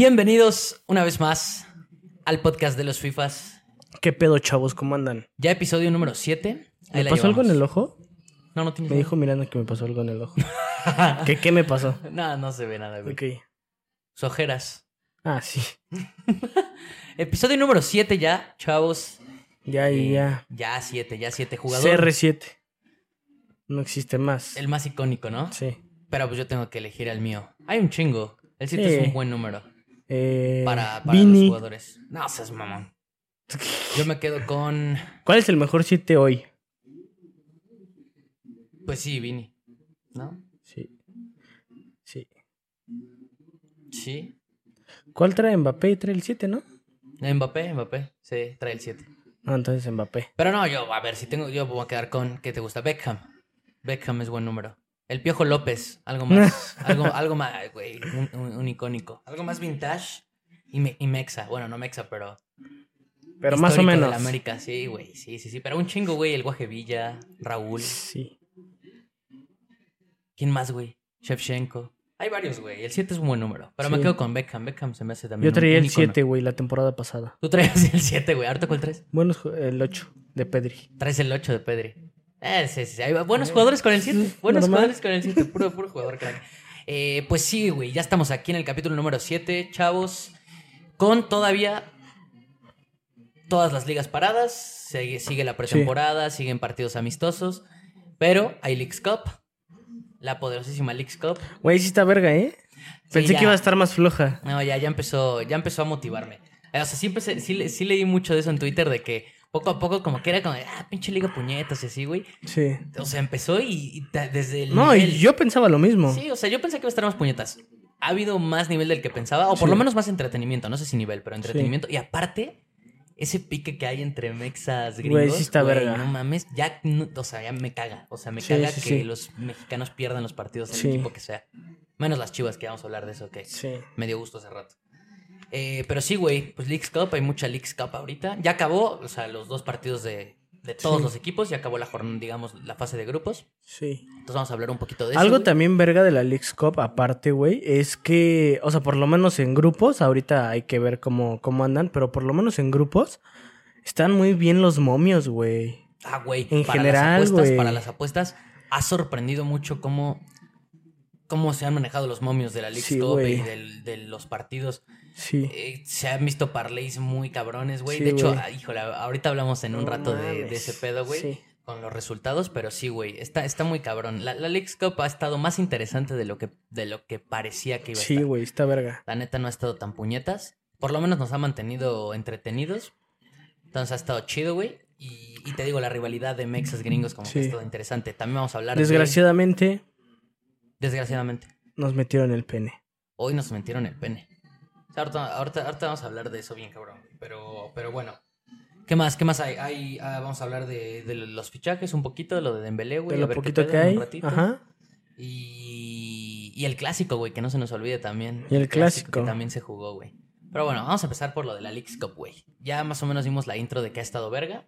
Bienvenidos una vez más al podcast de los FIFAs. ¿Qué pedo, chavos? ¿Cómo andan? Ya episodio número 7. ¿Me pasó algo en el ojo? No, no tienes Me dijo Miranda que me pasó algo en el ojo. ¿Qué, ¿Qué me pasó? No, no se ve nada, güey. Ok. Sus ojeras. Ah, sí. Episodio número 7 ya, chavos. Ya, Eh, ya. Ya 7, ya 7 jugadores. CR7. No existe más. El más icónico, ¿no? Sí. Pero pues yo tengo que elegir el mío. Hay un chingo. El 7 Sí. es un buen número Eh, para, para los jugadores. No seas mamón. Yo me quedo con. ¿Cuál es el mejor 7 hoy? Pues sí, Vini. ¿No? Sí. Sí. Sí. ¿Cuál trae Mbappé? Trae el 7, ¿no? Mbappé, Mbappé. Sí, trae el 7. Ah, entonces Mbappé. Pero no, yo, a ver, si tengo, yo voy a quedar con, ¿qué te gusta? Beckham. Beckham es buen número. El Piojo López, algo más, algo, algo más, güey, un, un- un icónico. Algo más vintage y, me- y mexa. Bueno, no mexa, pero... Pero más o histórico de menos. la América, sí, güey, sí, sí, sí. Pero un chingo, güey, el Guaje Villa, Raúl. Sí. ¿Quién más, güey? Shevchenko. Hay varios, güey. El 7 es un buen número. Pero me quedo con Beckham. Beckham se me hace también Yo traía el icono. 7, güey, la temporada pasada. Tú traías el 7, güey. ¿Ahorita cuál traes? Bueno, el 8 de Pedri. Traes el 8 de Pedri. Eh, sí, sí, sí. Hay buenos jugadores con el 7. Buenos Normal. jugadores con el 7. Puro, puro jugador, crack. Eh, pues sí, güey. Ya estamos aquí en el capítulo número 7, chavos. Con todavía todas las ligas paradas. Sigue, sigue la pretemporada, siguen partidos amistosos. Pero hay Leagues Cup. La poderosísima Leagues Cup. Güey, sí está verga, ¿eh? Pensé ya. que iba a estar más floja. No, ya, ya empezó, ya empezó a motivarme. O sea, sí, empecé- sí, sí leí mucho de eso en Twitter, de que poco a poco como que era como, de, ah, pinche liga puñetas y así, güey. Sí. O sea, empezó y, desde el No, nivel- y yo pensaba lo mismo. Sí, o sea, yo pensé que iba a estar más puñetas. Ha habido más nivel del que pensaba, o por Sí. lo menos más entretenimiento, no sé si nivel, pero entretenimiento. Y aparte, ese pique que hay entre mexas gringos, Güey, sí está güey, verga. no mames, ya, no- o sea, ya me caga. O sea, me Sí, caga que los mexicanos pierdan los partidos, el Sí. equipo que sea. Menos las chivas, que vamos a hablar de eso, que Sí. me dio gusto hace rato. Eh, pero sí, güey, pues Leagues Cup, hay mucha Leagues Cup ahorita. Ya acabó, o sea, los dos partidos de, de todos Sí. los equipos, ya acabó la jornada, digamos, la fase de grupos. Sí. Entonces vamos a hablar un poquito de eso. Algo también verga de la Leagues Cup, aparte, güey, es que, o sea, por lo menos en grupos, ahorita hay que ver cómo, cómo andan, pero por lo menos en grupos, están muy bien los momios, güey. Ah, güey. En para general, las apuestas, para las apuestas, ha sorprendido mucho cómo, cómo se han manejado los momios de la League Sí, Cup y del- de los partidos. Sí. Eh, se han visto parlays muy cabrones, güey. Sí, de hecho, ah, híjole, ahorita hablamos en un No rato de, de ese pedo, güey. Sí. Con los resultados, pero sí, güey. Está, está muy cabrón. La, la League Cup ha estado más interesante de lo que, de lo que parecía que iba a Sí, estar. güey, está verga. La neta no ha estado tan puñetas. Por lo menos nos ha mantenido entretenidos. Entonces ha estado chido, güey. Y, y te digo, la rivalidad de mexas gringos como que Sí. ha estado interesante. También vamos a hablar de... Desgraciadamente, Desgraciadamente. nos metieron el pene. Hoy nos metieron el pene. Ahorita, ahorita- ahorita vamos a hablar de eso bien, cabrón. Pero, pero bueno. ¿Qué más? ¿Qué más hay? Hay, ah, vamos a hablar de, de los fichajes un poquito, de lo de Dembélé, güey. De a lo poquito que en un hay. ratito. Ajá. Y, y el clásico, güey, que no se nos olvide también. Y el clásico. Que también se jugó, güey. Pero bueno, vamos a empezar por lo de la Leagues Cup, güey. Ya más o menos vimos la intro de que ha estado verga.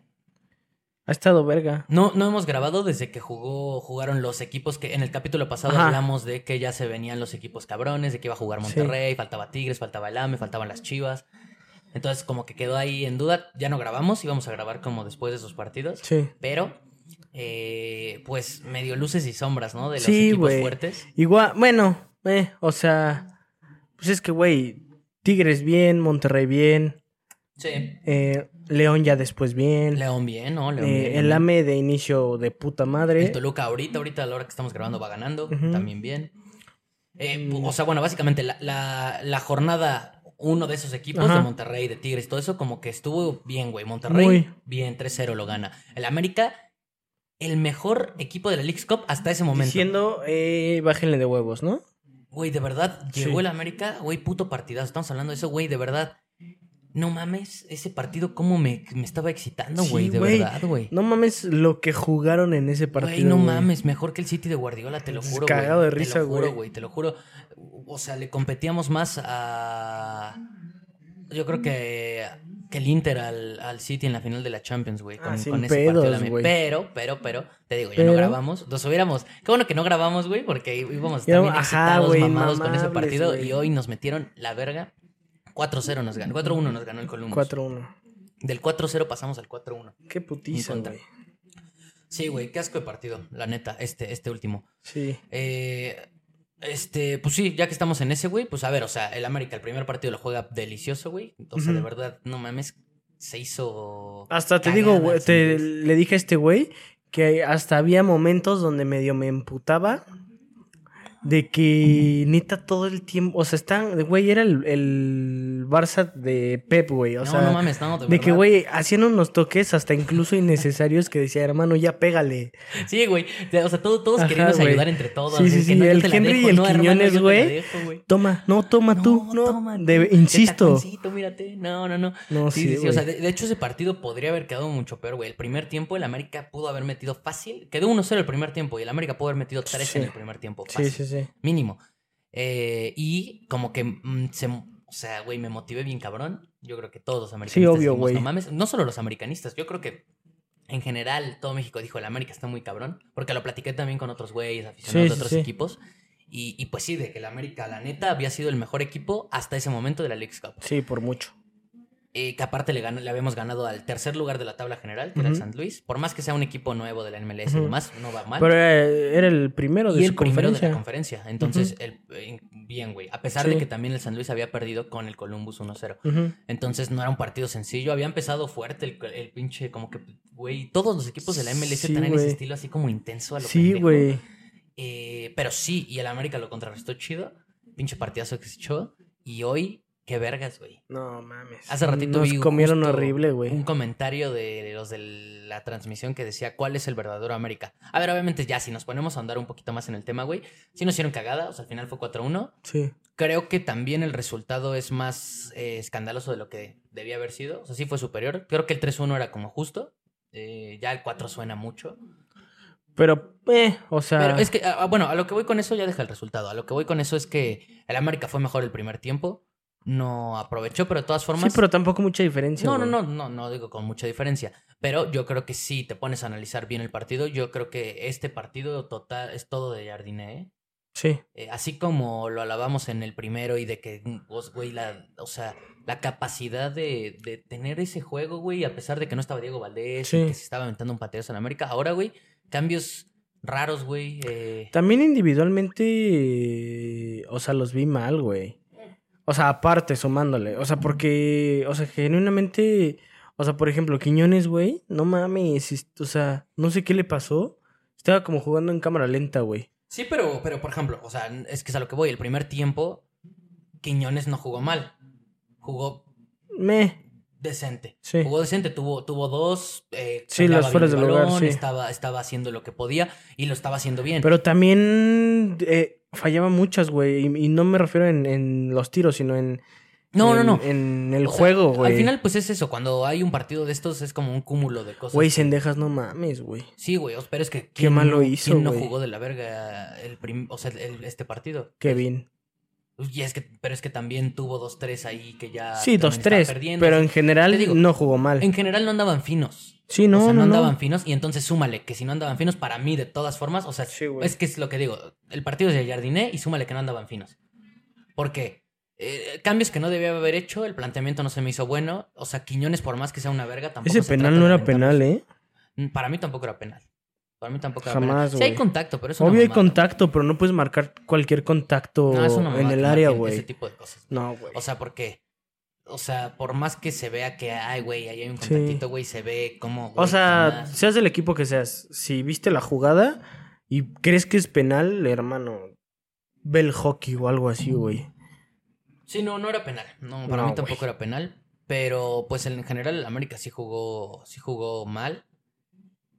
Ha estado verga. No, no hemos grabado desde que jugó, jugaron los equipos que en el capítulo pasado Ajá. hablamos de que ya se venían los equipos cabrones, de que iba a jugar Monterrey, faltaba Tigres, faltaba el AME, faltaban las Chivas. Entonces como que quedó ahí en duda, ya no grabamos, íbamos a grabar como después de esos partidos. Sí. Pero, eh, pues medio luces y sombras, ¿no? De los Sí, equipos fuertes. Igual, bueno, eh, o sea, pues es que, güey, Tigres bien, Monterrey bien, Sí. eh, León ya después bien. León bien, ¿no? León Eh, bien, el AME de inicio de puta madre. El Toluca ahorita, ahorita a la hora que estamos grabando va ganando, también bien. Eh, Mm. O sea, bueno, básicamente la, la, la jornada, uno de esos equipos, Ajá. de Monterrey, de Tigres, todo eso, como que estuvo bien, güey. Monterrey, Muy. bien, 3-0 lo gana. El América, el mejor equipo de la League Cup hasta ese momento. Diciendo, eh, bájenle de huevos, ¿no? Güey, de verdad, Sí. llegó el América, güey, puto partidazo. Estamos hablando de eso, güey, de verdad. No mames, ese partido cómo me, me estaba excitando, Sí, güey, de güey. verdad, güey. No mames lo que jugaron en ese partido. Güey, no güey. mames, mejor que el City de Guardiola, te lo juro, güey. Cagado de Te risa, lo juro, güey. güey, te lo juro. O sea, le competíamos más a... Yo creo que, que el Inter al, al City en la final de la Champions, güey. Con, Ah, con ese partido. pedos, güey. Pero, pero, pero, te digo, ya no grabamos. Nos hubiéramos... Qué bueno que no grabamos, güey, porque íbamos ajá, excitados, güey, mamados con ese partido. güey. Y hoy nos metieron la verga. 4-0 nos ganó. 4-1 nos ganó el Columbus. 4-1. Del 4-0 pasamos al 4-1. Qué putiza, güey. Sí, güey, qué asco de partido, la neta, este, este último. Sí. Eh, este, pues sí, ya que estamos en ese, güey, pues a ver, o sea, el América, el primer partido lo juega delicioso, güey. O sea, de Ujú. verdad, no mames, se hizo. Hasta te digo, güey, te, le dije a este güey que hasta había momentos donde medio me emputaba de que neta todo el tiempo, o sea, están, güey, era el, el Barça de Pep, güey, o no, sea, no mames, no, de, de que, güey, hacían unos toques hasta incluso innecesarios que decía, hermano, ya pégale. Sí, güey, o sea, todo- todos güey. ayudar entre todos. Sí, sí, sí, no, el Henry y el Quiñones, güey. Toma, no, toma tú, no, toma de- insisto. mírate. No, no, no. No, sí, sí, sí, sí, O sea, de, de hecho, ese partido podría haber quedado mucho peor, güey. El primer tiempo, el América pudo haber metido fácil. Quedó 1-0 el primer tiempo y el América pudo haber metido 3 Sí. en el primer tiempo. Sí, Fácil. sí, sí. Mínimo. Eh, y como que mm, se. O sea, güey, me motivé bien cabrón. Yo creo que todos los americanistas. obvio, dijimos, güey. No mames, no solo los americanistas. Yo creo que en general todo México dijo: el América está muy cabrón. Porque lo platiqué también con otros güeyes, aficionados Sí, de otros sí. equipos. Y, y pues sí, de que el América, la neta, había sido el mejor equipo hasta ese momento de la League Cup. Sí, por mucho. Eh, que aparte le, ganó- le habíamos ganado al tercer lugar de la tabla general, que era el. San Luis. Por más que sea un equipo nuevo de la MLS y Ujú. demás, no va mal. Pero era, era el primero de y su el primero de la conferencia. Entonces, el- eh, bien, güey. A pesar Sí. de que también el San Luis había perdido con el Columbus 1-0. Ujú. Entonces no era un partido sencillo. Había empezado fuerte el, el pinche, como que, güey, todos los equipos de la MLS Sí, traen ese estilo así como intenso a lo Sí, güey. Eh, pero sí, y el América lo contrarrestó chido. Pinche partidazo que se echó. Y hoy, qué vergas, güey. No mames. Hace ratito Nos vi comieron justo horrible, güey. Un comentario de los de la transmisión que decía cuál es el verdadero América. A ver, obviamente ya, si nos ponemos a andar un poquito más en el tema, güey. Sí nos hicieron cagada, o sea, al final fue 4-1. Sí. Creo que también el resultado es más eh, escandaloso de lo que debía haber sido. O sea, sí fue superior. Creo que el 3-1 era como justo. Eh, ya el 4 suena mucho. Pero, eh, o sea. Pero es que, ah, bueno, a lo que voy con eso ya deja el resultado. A lo que voy con eso es que el América fue mejor el primer tiempo. No aprovechó, pero de todas formas. Sí, pero tampoco mucha diferencia. No, no, güey. no, no, no digo con mucha diferencia. Pero yo creo que si te pones a analizar bien el partido, yo creo que este partido total es todo de Jardine, ¿eh? Sí. Eh, así como lo alabamos en el primero y de que, vos, güey, la, o sea, la capacidad de, de tener ese juego, güey, a pesar de que no estaba Diego Valdés Sí. y que se estaba aventando un pateazo en América. Ahora, güey, cambios raros, güey. eh, También individualmente, o sea, los vi mal, güey. O sea, aparte, sumándole. O sea, porque, o sea, genuinamente, o sea, por ejemplo, Quiñones, güey, no mames, es- o sea, no sé qué le pasó. Estaba como jugando en cámara lenta, güey. Sí, pero, pero, por ejemplo, o sea, es que es a lo que voy. El primer tiempo, Quiñones no jugó mal. Jugó Me, decente. Sí. Jugó decente, tuvo, tuvo dos. eh, Sí, las fueras del lugar, sí. Estaba, estaba haciendo lo que podía y lo estaba haciendo bien. pero también eh, fallaba muchas, güey. Y, y no me refiero en, en los tiros, sino en, no, no, en- no. En el O juego, güey. Al final, pues es eso. Cuando hay un partido de estos, es como un cúmulo de cosas. Güey, Sendejas, no mames, güey. Sí, güey. Pero es que. Qué ¿quién mal lo no- hizo, ¿Quién no jugó de la verga el prim- o sea, el- este partido? Kevin. Y es que, pero es que también tuvo dos, tres ahí que ya. Sí, también dos, estaba tres. perdiendo. Pero en general digo, no jugó mal. En general no andaban finos. Sí, no, o sea, no, no, no. andaban finos y entonces súmale que si no andaban finos, para mí, de todas formas, o sea, Sí, güey. es que es lo que digo, el partido es de Jardiné y súmale que no andaban finos. Porque eh, cambios que no debía haber hecho, el planteamiento no se me hizo bueno, o sea, Quiñones por más que sea una verga, tampoco Ese se penal trata no era penal, ¿eh? Mm, Para mí tampoco era penal. Para mí tampoco era Jamás, penal. Sí hay güey. contacto, pero es una Obvio hay mamada. contacto, pero no puedes marcar cualquier contacto en el área, marquen Ese güey. tipo de cosas. No, güey. O sea, porque... O sea, por más que se vea que, ay, güey, ahí hay un contactito, güey, se ve como... O sea, seas del equipo que seas, si viste la jugada y crees que es penal, hermano, ve el hockey o algo así, güey. Sí, no, no era penal. No, para No, mí tampoco era penal. Pero, pues, en general, el América sí jugó, sí jugó mal.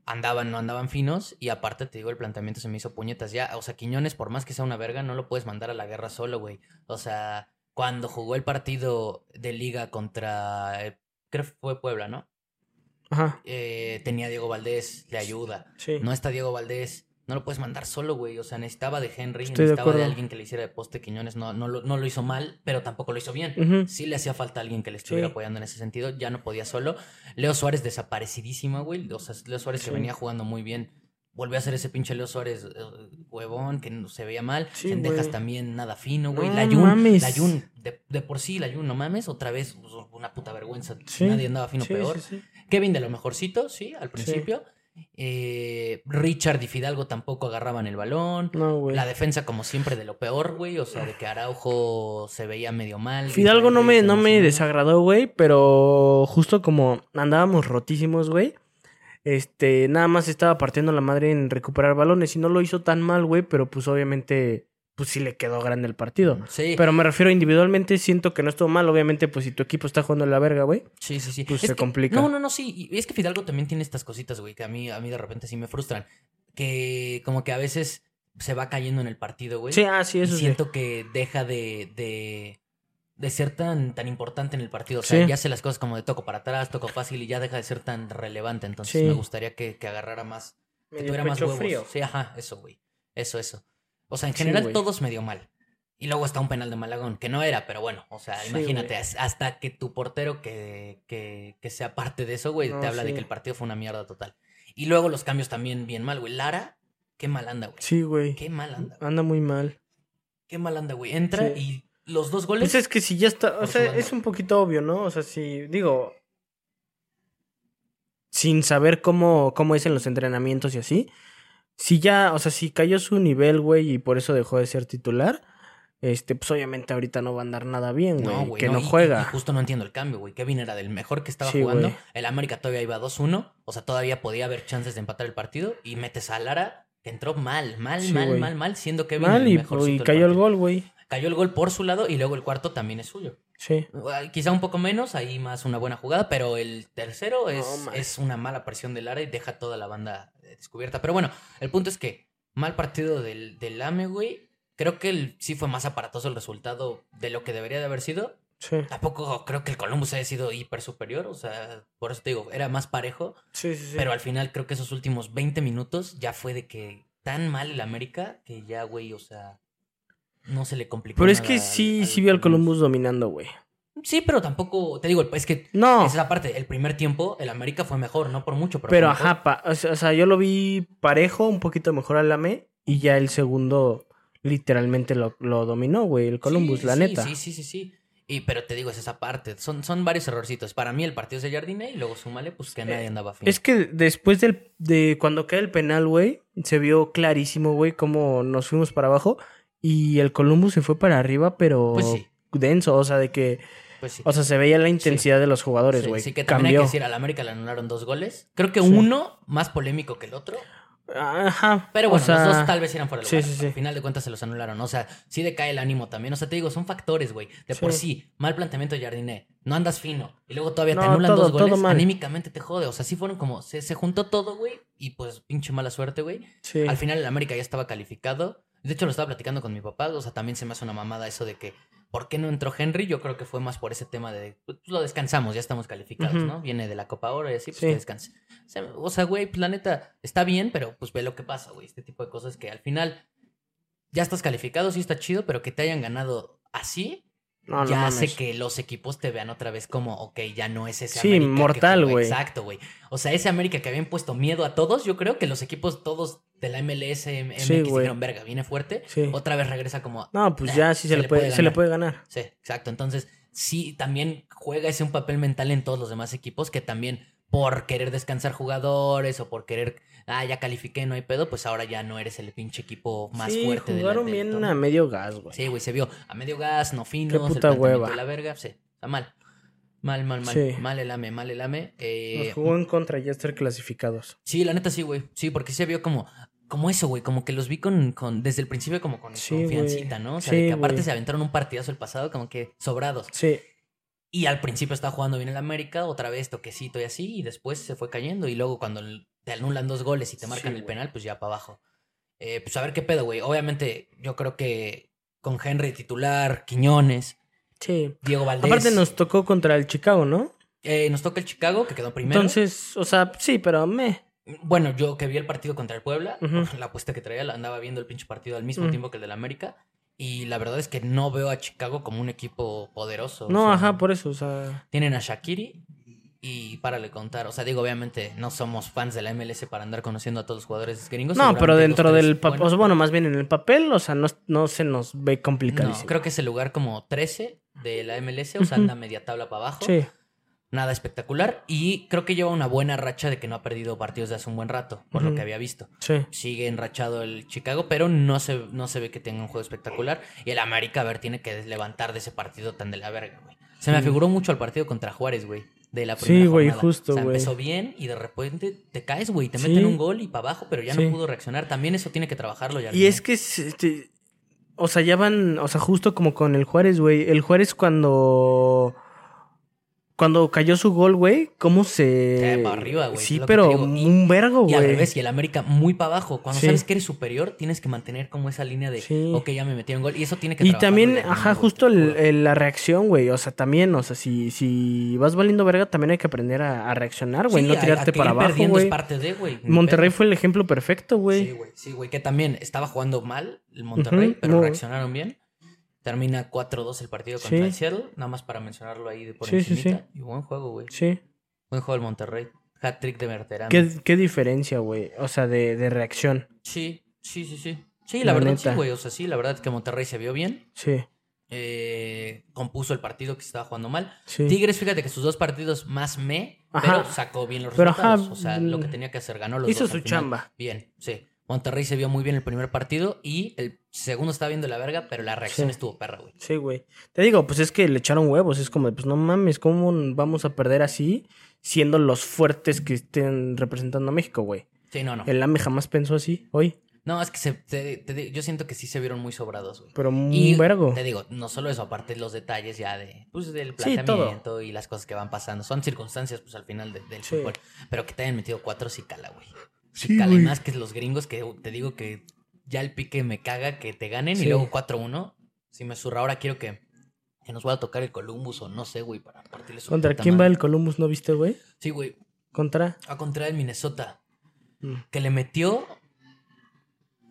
Andaban, no andaban finos. Y aparte, te digo, el planteamiento se me hizo puñetas. Ya, o sea, Quiñones, por más que sea una verga, no lo puedes mandar a la guerra solo, güey. O sea, cuando jugó el partido de liga contra, eh, creo que fue Puebla, ¿no? Ajá, Eh, tenía a Diego Valdés, le ayuda. sí. No está Diego Valdés, no lo puedes mandar solo, güey. O sea, necesitaba de Henry, Estoy necesitaba de, alguien que le hiciera de poste Quiñones. No, no, lo, no lo hizo mal, pero tampoco lo hizo bien. Ujú. Sí le hacía falta alguien que le estuviera Sí. apoyando en ese sentido. Ya no podía solo. Leo Suárez desaparecidísima, güey. O sea, Leo Suárez que Sí. venía jugando muy bien. Volvió a ser ese pinche Leo Suárez eh, huevón que se veía mal. Sí, Sendejas también nada fino, güey. No la Jun, mames. la Jun, de, de por sí, la Jun, no mames, otra vez pues, una puta vergüenza. Sí. Nadie andaba fino Sí, peor. Kevin de lo mejorcito, sí, al principio. Eh, Richard y Fidalgo tampoco agarraban el balón. No, güey. La defensa, como siempre, de lo peor, güey. O sea, de que Araujo se veía medio mal. Fidalgo no me, no me desagradó, güey, pero justo como andábamos rotísimos, güey. Este, nada más estaba partiendo la madre en recuperar balones y no lo hizo tan mal, güey, pero pues obviamente, pues sí le quedó grande el partido. Sí, Pero me refiero individualmente, siento que no estuvo mal. Obviamente, pues si tu equipo está jugando la verga, güey. sí, sí, sí. pues Es se que- complica. No, no, no, sí. Y es que Fidalgo también tiene estas cositas, güey, que a mí, a mí de repente sí me frustran. Que como que a veces se va cayendo en el partido, güey. Sí, ah, sí, y eso sí. siento que deja de, de, de ser tan, tan importante en el partido. O sea, Sí. ya hace las cosas como de toco para atrás, toco fácil y ya deja de ser tan relevante. Entonces Sí. me gustaría que, que agarrara más, que tuviera más huevos. frío. Sí, ajá, eso, güey. Eso, eso. O sea, en Sí, general güey. todos medio mal. Y luego está un penal de Malagón, que no era, pero bueno, o sea, Sí, imagínate, hasta que tu portero que, que, que sea parte de eso, güey, No, te habla de sí. que el partido fue una mierda total. Y luego los cambios también bien mal, güey. Lara, qué mal anda, güey. Sí, güey. Qué mal anda, güey. Anda muy mal. Qué mal anda, güey. Entra Sí. y los dos goles. Pues es que si ya está, o sea, es un poquito obvio, ¿no? O sea, si digo, sin saber cómo, cómo es en los entrenamientos y así, si ya, o sea, si cayó su nivel, güey, y por eso dejó de ser titular, este, pues obviamente ahorita no va a andar nada bien, güey, No, que no, y- juega. Y, justo no entiendo el cambio, güey. Kevin era del mejor que estaba Sí, jugando. El América todavía iba 2-1. O sea, todavía podía haber chances de empatar el partido. Y metes a Lara, que entró mal, mal, Sí, mal, mal, mal, siendo Kevin Mal el y, mejorcito y del cayó el gol, güey. Cayó el gol por su lado y luego el cuarto también es suyo. Sí. Quizá un poco menos, ahí más una buena jugada, pero el tercero es, No, es una mala presión del Lara y deja toda la banda eh, descubierta. Pero bueno, el punto es que mal partido del, del AME, güey. Creo que el, sí fue más aparatoso el resultado de lo que debería de haber sido. Sí. Tampoco creo que el Columbus haya sido hiper superior, o sea, por eso te digo, era más parejo. Sí, sí, sí. Pero al final creo que esos últimos 20 minutos ya fue de que tan mal el América que ya, güey, o sea, no se le complicó. Pero es nada que sí, al sí vi al Columbus dominando, güey. Sí, pero tampoco, te digo, es que No, esa parte, el primer tiempo, el América fue mejor, no por mucho, pero. pero ajá, pa- o sea, o sea, yo lo vi parejo, un poquito mejor al AME, y ya el segundo literalmente lo, lo dominó, güey, el Columbus, Sí, la sí, neta. Sí, sí, sí, sí. Y, pero te digo, es esa parte. Son, son varios errorcitos. Para mí el partido es de Jardine y luego súmale, pues que nadie andaba fin. Es que después del, de cuando cae el penal, güey, se vio clarísimo, güey, cómo nos fuimos para abajo y el Columbus se fue para arriba, pero Pues sí. denso, o sea, de que, Pues sí. o sea, se veía la intensidad de los jugadores, Sí, güey. sí, que también hay Cambió. que decir, al América le anularon dos goles. Creo que Sí. uno más polémico que el otro. Ajá. Pero o bueno, sea, los dos tal vez eran fuera de sí, lugar. sí, sí. Al final de cuentas se los anularon. O sea, sí decae el ánimo también. O sea, te digo, son factores, güey. De por Sí. sí, mal planteamiento de Jardiné. No andas fino. Y luego todavía te No, anulan todo- dos goles. todo mal. Anímicamente te jode. O sea, sí fueron como. Se, se juntó todo, güey. Y pues, pinche mala suerte, güey. Sí. Al final el América ya estaba calificado. De hecho, lo estaba platicando con mi papá. O sea, también se me hace una mamada eso de que. ¿Por qué no entró Henry? Yo creo que fue más por ese tema de. Pues lo descansamos, ya estamos calificados. ¿no? Viene de la Copa Oro y así, pues Sí. que descanse. O sea, güey, pues la neta está bien, pero pues ve lo que pasa, güey. Este tipo de cosas que al final ya estás calificado, sí está chido, pero que te hayan ganado así, no, no ya hace mames. que los equipos te vean otra vez como, ok, ya no es ese Sí, América. mortal, güey. Exacto, güey. O sea, ese América que habían puesto miedo a todos, yo creo que los equipos todos de la MLS, MX, Sí, dijeron, verga, viene fuerte. Sí. Otra vez regresa como, No, pues "Nah, ya sí se, le puede, se le ganar". puede ganar. Sí, exacto. Entonces, sí, también juega ese un papel mental en todos los demás equipos que también por querer descansar jugadores o por querer, ah, ya califiqué, no hay pedo, pues ahora ya no eres el pinche equipo más sí, fuerte jugaron del bien torneo. a medio gas, güey. Sí, güey, se vio a medio gas, no finos, Qué el puta planteamiento hueva. de la verga, sí, está mal. Mal, mal, mal. Sí. Mal el AME, mal el AME. Eh, Nos jugó en contra y ya estar clasificados. Sí, la neta sí, güey. Sí, porque se vio como, como eso, güey. Como que los vi con, con desde el principio como con Sí, confiancita. ¿no? O sea, Sí, de que aparte se aventaron un partidazo el pasado, como que sobrados. Sí, Y al principio estaba jugando bien el América, otra vez toquecito y así, y después se fue cayendo. Y luego cuando te anulan dos goles y te marcan Sí, el penal, pues ya para abajo. Eh, pues a ver qué pedo, güey. Obviamente, yo creo que con Henry titular, Quiñones, sí. Diego Valdés. Aparte nos tocó contra el Chicago, ¿no? Eh, nos toca el Chicago, que quedó primero. Entonces, o sea, sí, pero me. Bueno, yo que vi el partido contra el Puebla, la apuesta que traía, la andaba viendo el pinche partido al mismo tiempo que el del América. Y la verdad es que no veo a Chicago como un equipo poderoso. o No, sea, ajá, por eso, o sea. Tienen a Shakiri, y párale contar. O sea, digo, obviamente no somos fans de la MLS para andar conociendo a todos los jugadores gringos. No, pero dentro del papel, buenos, bueno, más bien en el papel, o sea, no, no se nos ve No, complicadísimo. creo que es el lugar como 13 de la MLS, o sea, anda media tabla para abajo. Sí, Nada espectacular. Y creo que lleva una buena racha de que no ha perdido partidos de hace un buen rato, por lo que había visto. sí. Sigue enrachado el Chicago, pero no se, no se ve que tenga un juego espectacular. Y el América, a ver, tiene que levantar de ese partido tan de la verga, güey. Se me Sí. afiguró mucho al partido contra Juárez, güey. De la Sí, primera güey, jornada. justo, O sea, güey. empezó bien y de repente te caes, güey. Te Sí. meten un gol y para abajo, pero ya Sí. no pudo reaccionar. También eso tiene que trabajarlo ya. Y es que, es, este, o sea, ya van, o sea, justo como con el Juárez, güey. El Juárez cuando, cuando cayó su gol, güey, ¿cómo se... Eh, para arriba, güey, Sí, pero un vergo, Y al güey. revés, y el América muy para abajo. Cuando Sí. sabes que eres superior, tienes que mantener como esa línea de, Sí. ok, ya me metieron gol. Y eso tiene que Y también, ajá, güey, justo el- la reacción, güey. O sea, también, o sea, si, si vas valiendo verga, también hay que aprender a, a reaccionar, güey. Sí, no a- a tirarte para abajo, perdiendo güey. es parte de, güey. Monterrey fue el ejemplo perfecto, güey. Sí, güey. Sí, güey. Que también estaba jugando mal el Monterrey, pero no. reaccionaron bien. Termina 4-2 el partido contra Sí. el Seattle. Nada más para mencionarlo ahí de por Sí, sí. Y buen juego, güey. sí. Buen juego el Monterrey. Hat trick de Berterame. ¿Qué, qué diferencia, güey? O sea, de, de reacción. Sí, sí, sí, sí. Sí, la, La verdad neta. sí, güey. O sea, sí, la verdad es que Monterrey se vio bien. Sí, Eh, compuso el partido que se estaba jugando mal. sí. Tigres, fíjate que sus dos partidos más me, Ajá. pero sacó bien los Pero, resultados. ajá, o sea, lo que mm, tenía que hacer, ganó los hizo dos su al final. chamba. Bien, sí. Monterrey se vio muy bien el primer partido y el segundo estaba viendo la verga, pero la reacción Sí. estuvo perra, güey. Sí, güey. Te digo, pues es que le echaron huevos. Es como, pues no mames, ¿cómo vamos a perder así siendo los fuertes que estén representando a México, güey? Sí, no, no. El AME jamás pensó así, hoy. No, es que se, te- te yo siento que sí se vieron muy sobrados, güey. Pero un Y vergo. te digo, no solo eso, aparte los detalles ya de, pues, del Sí, planteamiento y las cosas que van pasando. Son circunstancias, pues, al final de- del Sí. fútbol. Pero que te hayan metido cuatro sí cala, güey. Sí, güey. más que los gringos que te digo que ya el pique me caga que te ganen Sí. y luego 4-1. Si me surra ahora quiero que, que nos vaya a tocar el Columbus o no sé, güey, para partirle su ¿Contra quién va el Columbus, no viste, güey? Sí, güey. Contra. A contra el Minnesota. Mm. Que le metió.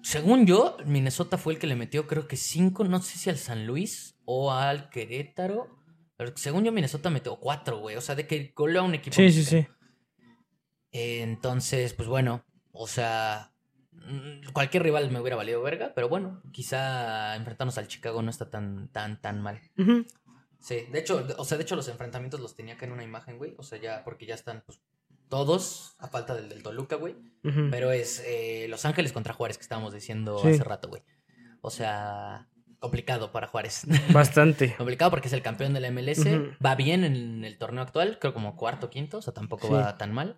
Según yo, Minnesota fue el que le metió, creo que cinco, no sé si al San Luis o al Querétaro. Pero según yo, Minnesota metió cuatro, güey. O sea, de que goleó a un equipo. Sí, sí, sí. Eh, entonces, pues bueno, o sea, mm, cualquier rival me hubiera valido verga, pero bueno, quizá enfrentarnos al Chicago no está tan, tan, tan mal. Sí, de hecho, o sea, de hecho los enfrentamientos los tenía acá en una imagen, güey. O sea, ya, porque ya están, pues, todos, a falta del del Toluca, güey. Pero es eh, Los Ángeles contra Juárez, que estábamos diciendo Sí. hace rato, güey. O sea, complicado para Juárez. Bastante. complicado porque es el campeón de la MLS. Va bien en el torneo actual, creo como cuarto o quinto, o sea, tampoco Sí. va tan mal.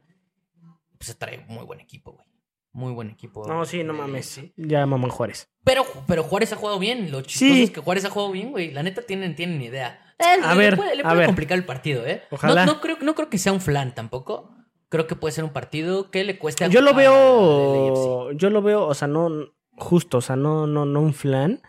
Pues trae muy buen equipo, güey. Muy buen equipo. No, sí, no mames. sí. Ya mamón Juárez. Pero, pero Juárez ha jugado bien. Lo chistoso Sí. es que Juárez ha jugado bien, güey. La neta tienen, tienen idea. Eh, A le ver, puede, le a puede ver. complicar el partido, ¿eh? Ojalá. No, no creo, no creo que sea un flan tampoco. Creo que puede ser un partido que le cueste a Yo lo a- veo. Yo lo veo, o sea, no. Justo, o sea, no, no, no un flan.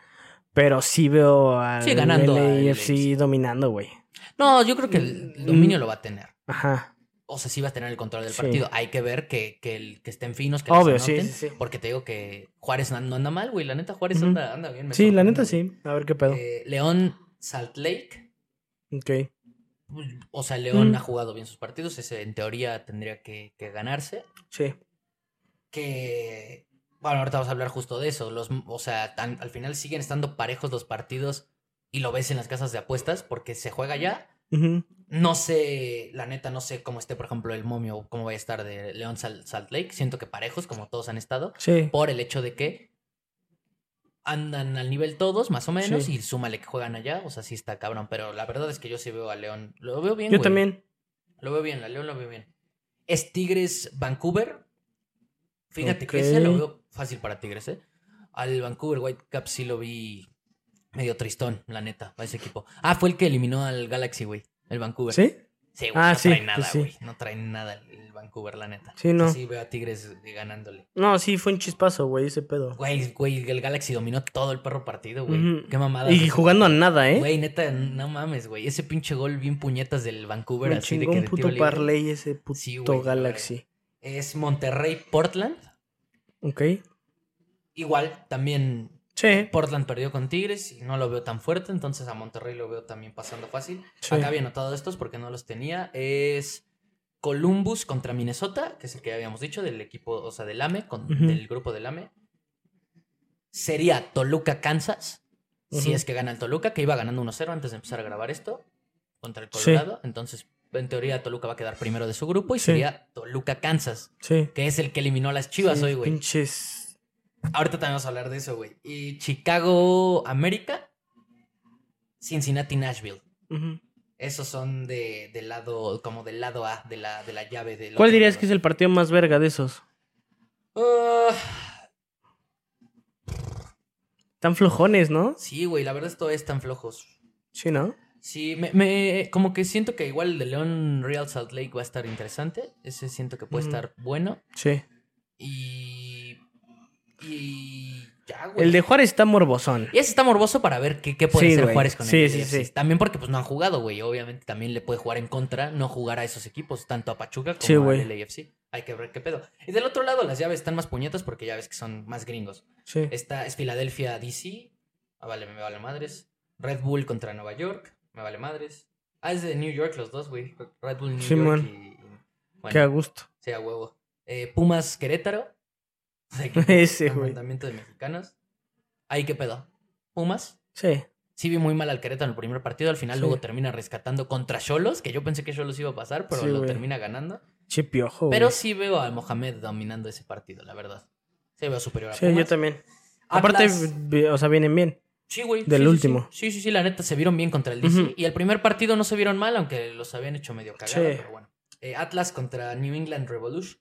Pero sí veo al Sí, ganando al LAFC LAFC. dominando, güey. No, yo creo que el Mm. dominio lo va a tener. Ajá. O sea, sí va a tener el control del Sí. partido. Hay que ver que, que, el- que estén finos, que Obvio, sí, anoten, sí, sí. Porque te digo que Juárez no anda mal, güey. La neta, Juárez anda, anda bien. me Sí, la neta sí. A ver qué pedo. Eh, León, Salt Lake. ok. pues, O sea, León Mm. ha jugado bien sus partidos. Ese en teoría tendría que, que ganarse. Sí. Que. Bueno, ahorita vamos a hablar justo de eso. Los, o sea, tan- al final siguen estando parejos los partidos y lo ves en las casas de apuestas porque se juega ya. No sé, la neta, no sé cómo esté, por ejemplo, el momio, cómo vaya a estar de León Sal- Salt Lake. Siento que parejos, como todos han estado, Sí. por el hecho de que andan al nivel todos, más o menos, Sí. y súmale que juegan allá. O sea, sí está cabrón. Pero la verdad es que yo sí veo a León. Lo veo bien, Yo güey. también. Lo veo bien, la León lo veo bien. Es Tigres Vancouver. Fíjate que ese lo veo fácil para Tigres, ¿eh? Al Vancouver Whitecaps sí lo vi medio tristón, la neta, a ese equipo. Ah, fue el que eliminó al Galaxy, güey. El Vancouver. ¿Sí? Sí, güey, Ah, no sí, trae nada, sí, sí. güey. No trae nada el, Vancouver, la neta. Sí, no. Sí, veo a Tigres ganándole. No, sí, fue un chispazo, güey, ese pedo. Güey, güey, el Galaxy dominó todo el perro partido, güey. Qué mamada. Y jugando a nada, ¿eh? Güey, neta, no mames, güey. Ese pinche gol bien puñetas del Vancouver, Me así de que un puto parlay ese puto Sí, güey, la Galaxy. Es Monterrey Portland. Ok. Igual, también Sí. Portland perdió con Tigres y no lo veo tan fuerte, entonces a Monterrey lo veo también pasando fácil. Sí. Acá había anotado estos porque no los tenía. Es Columbus contra Minnesota, que es el que habíamos dicho, del equipo, o sea, del AME, con, Ujú. del grupo del AME. Sería Toluca, Kansas, si es que gana el Toluca, que iba ganando 1-0 antes de empezar a grabar esto, contra el Colorado. Entonces, en teoría, Toluca va a quedar primero de su grupo y Sí. sería Toluca, Kansas, Sí. que es el que eliminó a las Chivas hoy, güey. Pinches. Ahorita también vamos a hablar de eso, güey. Y Chicago, América, Cincinnati, Nashville. Esos son de, del lado, como del lado A, de la, de la llave del ¿Cuál dirías que es el partido más verga de esos? Ah, Tan flojones, ¿no? sí, güey, la verdad esto es tan flojos. Sí, ¿no? Sí, me, me- como que siento que igual el de León Real Salt Lake va a estar interesante. Ese siento que puede estar bueno. Sí. Y. Y. Ya, güey. El de Juárez está morbosón. Y ese está morboso para ver qué, qué puede Sí, hacer güey. Juárez con Sí, el sí, sí. También porque pues no han jugado, güey. Obviamente también le puede jugar en contra no jugar a esos equipos, tanto a Pachuca como Sí, al güey. LAFC. Hay que ver qué pedo. Y del otro lado las llaves están más puñetas porque ya ves que son más gringos. Sí. Esta es Filadelfia DC. Ah, vale, me vale madres. Red Bull contra Nueva York. Me vale madres. Ah, es de New York los dos, güey. Red Bull New. York y... Bueno, Qué a gusto. sea huevo. Eh, Pumas Querétaro. Ese, güey. Enfrentamiento de mexicanos. Ahí qué pedo. Pumas. Sí. Sí vi muy mal al Querétaro en el primer partido. Al final Sí. luego termina rescatando contra Cholos, que yo pensé que Cholos iba a pasar, pero Sí, lo termina ganando. Che piojo, Pero güey. sí veo al Mohamed dominando ese partido, la verdad. Sí veo superior a Sí, Pumas. yo también. Aparte, Atlas- o sea, vienen bien. Sí, güey. Del sí, último. Sí. sí, sí, la neta se vieron bien contra el DC. Y el primer partido no se vieron mal, aunque los habían hecho medio cagado, Sí. pero bueno. Eh, Atlas contra New England Revolution.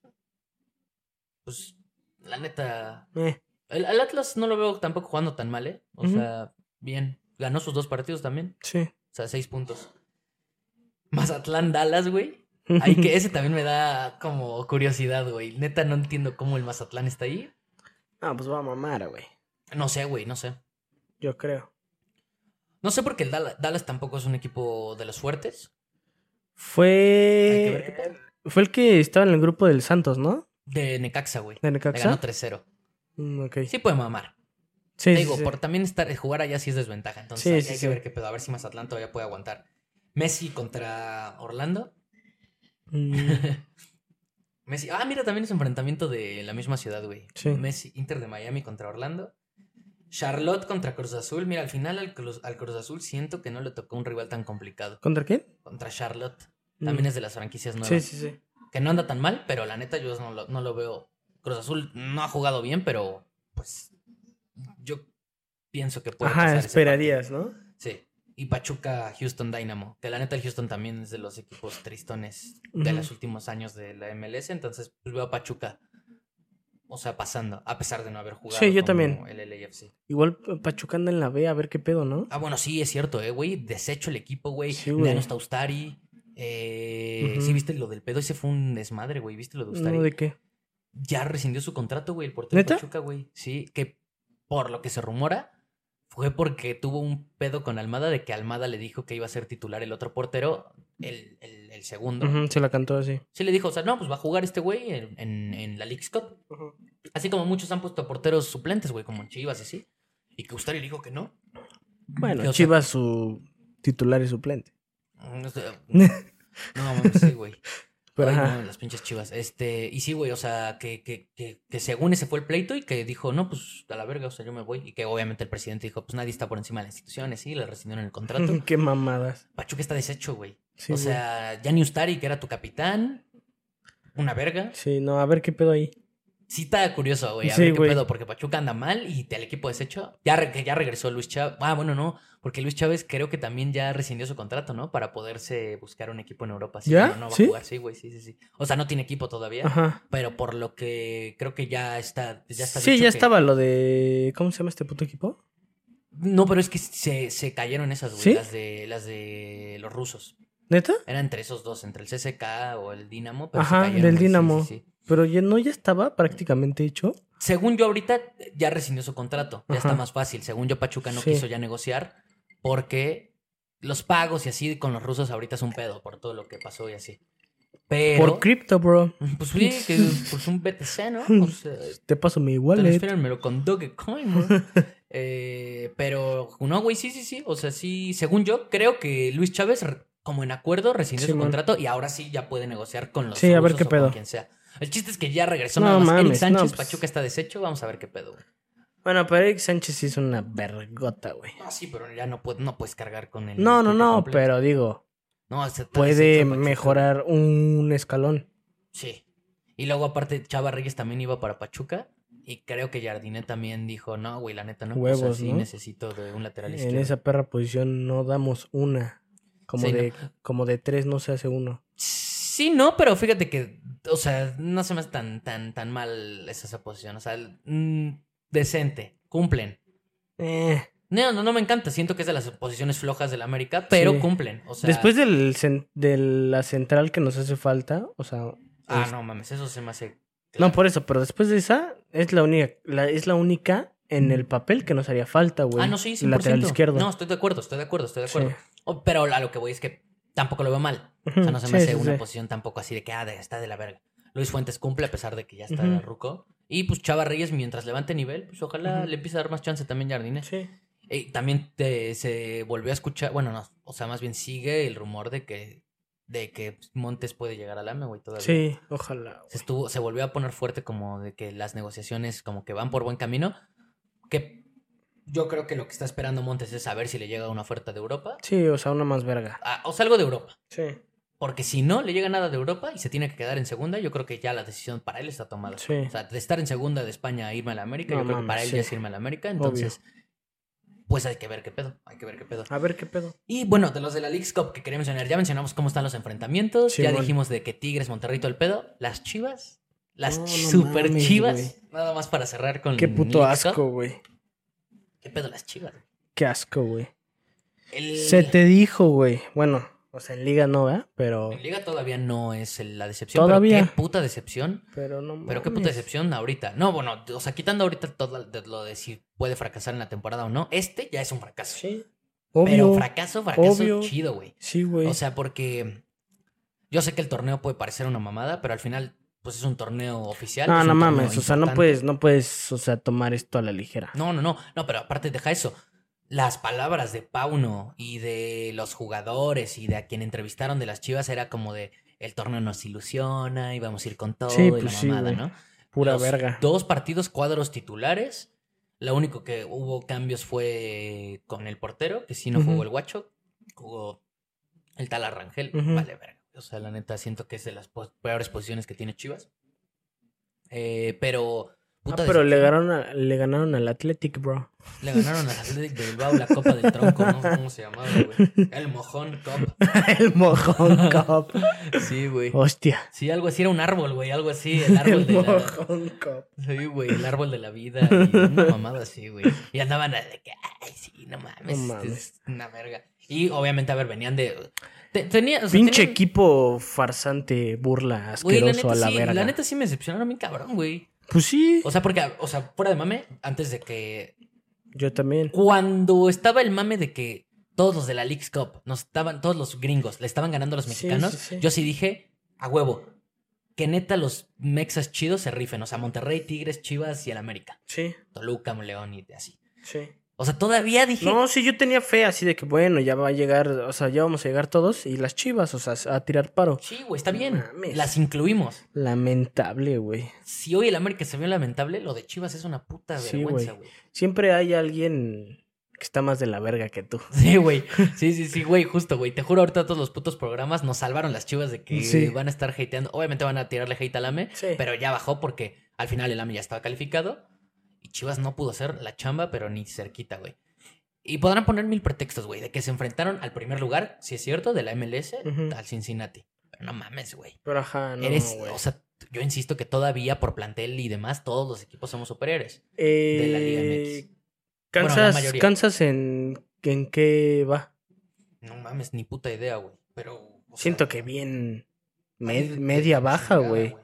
Pues, la neta. Eh, El, el Atlas no lo veo tampoco jugando tan mal, ¿eh? O sea, bien. Ganó sus dos partidos también. sí. O sea, seis puntos. Mazatlán Dallas, güey. Ahí que ese también me da como curiosidad, güey. Neta, no entiendo cómo el Mazatlán está ahí. Ah, pues va a mamar, güey. No sé, güey, no sé. Yo creo. No sé porque el Dalla- Dallas tampoco es un equipo de los fuertes. Hay que ver qué Fue. Fue el que estaba en el grupo del Santos, ¿no? De Necaxa, güey. De Le ganó Necaxa. 3-0. Mm. Sí puede mamar. Sí, Te digo, sí. por también estar, jugar allá sí es desventaja. Entonces hay, que ver qué pedo. A ver si Mazatlán todavía puede aguantar. Messi contra Orlando. Mm, Messi. Ah, mira, también es enfrentamiento de la misma ciudad, güey. Sí. Messi, Inter de Miami contra Orlando. Charlotte contra Cruz Azul. Mira, al final al Cruz, al Cruz Azul siento que no le tocó un rival tan complicado. ¿Contra quién? Contra Charlotte. Mm. También es de las franquicias nuevas. Sí, sí, sí. Que no anda tan mal, pero la neta yo no lo, no lo veo. Cruz Azul no ha jugado bien, pero pues yo pienso que puede pasar Ajá, ese esperarías, ¿no? Sí. Y Pachuca, Houston Dynamo. Que la neta el Houston también es de los equipos tristones de los últimos años de la MLS. Entonces pues, veo a Pachuca, o sea, pasando, a pesar de no haber jugado. Sí, yo como también. El LAFC. Igual Pachuca anda en la B, a ver qué pedo, ¿no? Ah, bueno, sí, es cierto, eh, güey. Desecho el equipo, güey. Sí, güey. Janos Taustari. Eh. Sí, viste lo del pedo. Ese fue un desmadre, güey. ¿Viste lo de Ustari? No, ¿de qué? ya rescindió su contrato, güey, el portero ¿Neta? de Pachuca, güey. Sí, que por lo que se rumora fue porque tuvo un pedo con Almada de que Almada le dijo que iba a ser titular el otro portero, el, el- el segundo. Se la cantó así. Sí le dijo, o sea, no, pues va a jugar este güey en, en, en la League Cup. Así como muchos han puesto porteros suplentes, güey, como en Chivas y así. Y que Ustari dijo que no. Bueno, Que, o sea, Chivas su titular y suplente. No, mames, sí, güey. Pero Ay, ajá. no, las pinches chivas. Este, y sí, güey, o sea, que, que, que, que según ese fue el pleito y que dijo, no, pues a la verga, o sea, yo me voy. Y que obviamente el presidente dijo, pues nadie está por encima de las instituciones, sí, le rescindieron el contrato. qué mamadas. Pachuca está deshecho, güey. Sí, o sea, Gianni Ustari, que era tu capitán, una verga. Sí, no, a ver qué pedo ahí. Sí está curioso, güey, a Sí, ver qué güey. pedo, porque Pachuca anda mal y el equipo deshecho. Ya, re- ya regresó Luis Chávez. Ah, bueno, no, porque Luis Chávez creo que también ya rescindió su contrato, ¿no? Para poderse buscar un equipo en Europa. Sí, ¿Ya? No, no va ¿Sí? a jugar, sí, güey, sí, sí, sí. O sea, no tiene equipo todavía. Ajá. Pero por lo que creo que ya está. Ya está sí, ya que- estaba lo de. ¿Cómo se llama este puto equipo? No, pero es que se, se cayeron esas, güey. ¿Sí? Las de las de los rusos. ¿Neta? Era entre esos dos, entre el CSK o el Dinamo. Pero Ajá, del sí, Dinamo. sí, sí. Pero ya no ya estaba prácticamente hecho. Según yo, ahorita ya rescindió su contrato. Ya está más fácil. Según yo, Pachuca no quiso ya negociar porque los pagos y así con los rusos ahorita es un pedo por todo lo que pasó y así. Pero. Por cripto, bro. Pues sí, que pues un BTC, ¿no? O sea, Te paso mi wallet. Transférenmelo con Dogecoin, bro. Eh, pero no, güey, sí, sí, sí. O sea, sí, según yo, creo que Luis Chávez como en acuerdo, rescindió su Simón. contrato y ahora sí ya puede negociar con los Sí, a ver qué o con pedo. quien sea. El chiste es que ya regresó No nada más. Eric Sánchez, no, pues- Pachuca está deshecho, vamos a ver qué pedo, güey. Bueno, pero Eric Sánchez sí es una vergota, güey. No, sí, pero ya no, puede, no puedes cargar con el. No, no, no, completo. pero digo, No, puede mejorar un escalón. Sí. Y luego, aparte, Chava Reyes también iba para Pachuca. Y creo que Jardiné también dijo, no, güey, la neta no. o sea, Huevos, sí ¿no? necesito de un lateral En izquierdo. esa perra posición no damos una. Como, Sí, de, como de tres no se hace uno. Sí, no, pero fíjate que, o sea, no se me hace tan, tan, tan mal esa, esa posición. O sea, mm, decente, cumplen. Eh, No, no, no me encanta. Siento que es de las posiciones flojas del América, pero Sí. cumplen. O sea, Después del de la central que nos hace falta, o sea... Ah, es- no mames, eso se me hace. No, por eso, pero después de esa, es la única, la, es la única en el papel que nos haría falta, güey. Ah, no, sí, 100%. Lateral izquierdo. No, estoy de acuerdo, estoy de acuerdo, estoy de acuerdo. Sí. O- Pero a lo que voy es que tampoco lo veo mal. O sea, no se me sí, hace sí, una sí. posición tampoco así de que, ah, de- está de la verga. Luis Fuentes cumple a pesar de que ya está Ujú. ruco. Y pues Chava Reyes, mientras levante nivel, pues ojalá le empiece a dar más chance también Jardines. Sí. Y también te- se volvió a escuchar, bueno, no, o sea, más bien sigue el rumor de que, de que Montes puede llegar al AME, güey, todavía. Sí, ojalá. Se, estuvo, se volvió a poner fuerte como de que las negociaciones como que van por buen camino. Que yo creo que lo que está esperando Montes es saber si le llega una oferta de Europa. Sí, o sea, una más verga. Ah, o sea, algo de Europa. Sí. Porque si no le llega nada de Europa y se tiene que quedar en segunda, yo creo que ya la decisión para él está tomada. Sí. O sea, de estar en segunda de España a irme a la América, No yo creo que para él sí. ya es irme a la América. Entonces, pues hay que ver qué pedo. Hay que ver qué pedo. A ver qué pedo. Y bueno, de los de la League's Cup que quería mencionar, ya mencionamos cómo están los enfrentamientos. ya Simón. dijimos de que Tigres, Monterrey, todo el pedo. Las chivas. Las No, no super mames, chivas. Nada más para cerrar con Qué puto asco, güey. ¿Qué pedo las chivas? Qué asco, güey. El- Se te dijo, güey. Bueno, o sea, en liga no, ¿verdad? Pero... En Liga todavía no es la decepción. Todavía. Pero qué puta decepción. Pero no Pero qué puta mames. decepción ahorita. No, bueno, o sea, quitando ahorita todo lo de si puede fracasar en la temporada o no, este ya es un fracaso. Sí. Pero fracaso, fracaso obvio. chido, güey. Sí, güey. O sea, porque yo sé que el torneo puede parecer una mamada, pero al final, pues es un torneo oficial. no, no mames. O sea, no puedes, no puedes, o sea, tomar esto a la ligera. No, no, no. No, pero aparte deja eso. Las palabras de Pauno y de los jugadores y de a quien entrevistaron de las chivas era como de el torneo nos ilusiona y vamos a ir con todo Sí, y pues la sí, mamada. ¿no? Pura Los verga. Dos partidos cuadros titulares. Lo único que hubo cambios fue con el portero, que sí no jugó el guacho, jugó el tal Arrangel. Vale, verga. O sea, la neta siento que es de las peores posiciones que tiene Chivas. Eh, pero. Ah, pero le ganaron, a- le ganaron al Athletic, bro. Le ganaron al Athletic de Bilbao la Copa del Tronco, no cómo se llamaba, güey. El Mojón Cup. el mojón cup. Sí, güey. Hostia. Sí, algo así, era un árbol, güey, algo así, el árbol El de la... mojón cup. Sí, güey, el árbol de la vida y una mamada así, güey. Y andaban de que, ay, sí, no mames, No este mames. es una verga. Y obviamente, a ver, venían de... te- tenía, o sea, Pinche tenían- equipo farsante, burla, Güey, la asqueroso neta, a la sí, verga. la neta sí me decepcionaron bien cabrón, güey. Pues sí. O sea, porque, o sea, fuera de mame, antes de que Yo también. cuando estaba el mame de que todos los de la League's Cup nos estaban, todos los gringos le estaban ganando a los mexicanos, sí, sí. yo sí dije, a huevo, que neta los mexas chidos se rifen, o sea, Monterrey, Tigres, Chivas y el América, Sí, Toluca, León y así. sí. O sea, todavía dije, No, sí, yo tenía fe así de que, bueno, ya va a llegar, o sea, ya vamos a llegar todos y las chivas, o sea, a tirar paro. sí, güey, está bien, Mames. las incluimos. Lamentable, güey. Si hoy el América se vio lamentable, lo de Chivas es una puta vergüenza, güey. Siempre hay alguien que está más de la verga que tú. Sí, güey. Sí, sí, sí, güey, justo, güey. Te juro, ahorita todos los putos programas nos salvaron las chivas de que Sí. van a estar hateando. Obviamente van a tirarle hate al AME, Sí. pero ya bajó porque al final el AME ya estaba calificado Chivas no pudo hacer la chamba, pero ni cerquita, güey. Y podrán poner mil pretextos, güey, de que se enfrentaron al primer lugar, si es cierto, de la MLS al Cincinnati. Pero no mames, güey. Pero ajá, no, Eres, o sea, yo insisto que todavía por plantel y demás, todos los equipos somos superiores. Eh, de la Liga MX. Bueno, la Kansas, en, en qué va. No mames, ni puta idea, güey. Pero. sea, Siento que bien med- media baja, güey.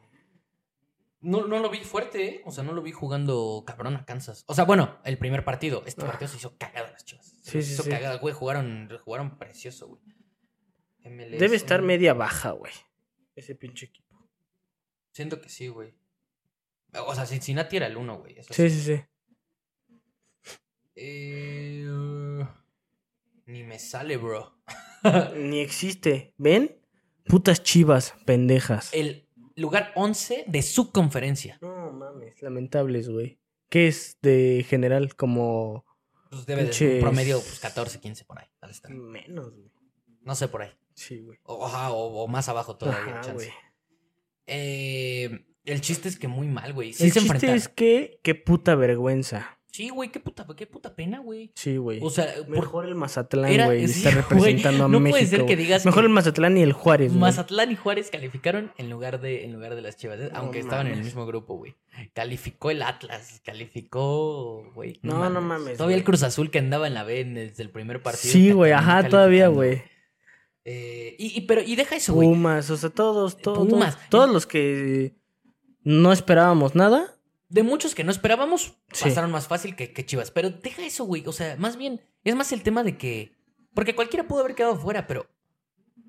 No, no lo vi fuerte, ¿eh? O sea, no lo vi jugando cabrón a Kansas. O sea, bueno, el primer partido. Este Ah. partido se hizo cagada las chivas. Se Sí, se sí, hizo sí. cagada, güey. Jugaron, jugaron precioso, güey. MLS, Debe estar media baja, güey. Ese pinche equipo. Siento que sí, güey. O sea, Cincinnati era el uno, güey. eso Sí, sí, sí. Eh, uh, ni me sale, bro. Ni existe. ¿Ven? Putas chivas, pendejas. El lugar 11 de su conferencia. No mames, lamentables, güey. ¿Qué es de general? Como Pues debe de un promedio pues, 14, 15 por ahí. está. menos, güey. No sé por ahí. Sí, güey. O, o- o más abajo todavía. Ajá, chance. Eh, el chiste es que muy mal, güey. Sí El se chiste enfrentaron. es que, qué puta vergüenza. Sí, güey, qué puta, qué puta pena, güey. Sí, güey. O sea, por- Mejor el Mazatlán, güey. sí, está representando a güey, no México. puede ser que digas Mejor que- el Mazatlán y el Juárez, güey. Mazatlán y Juárez calificaron en lugar de, en lugar de las Chivas, ¿eh? No aunque estaban en el mismo grupo, güey. Calificó el Atlas, calificó, güey. No, no mames, Todavía el. Cruz Azul que andaba en la B desde el primer partido. Sí, güey. Ajá, todavía, güey. Eh, y, y- pero, y deja eso, güey. Pumas, o sea, todos, todos. Pumas. Todos los que no esperábamos nada. De muchos que no esperábamos, Sí. pasaron más fácil que, que Chivas. Pero deja eso, güey. O sea, más bien, es más el tema de que. Porque cualquiera pudo haber quedado fuera, pero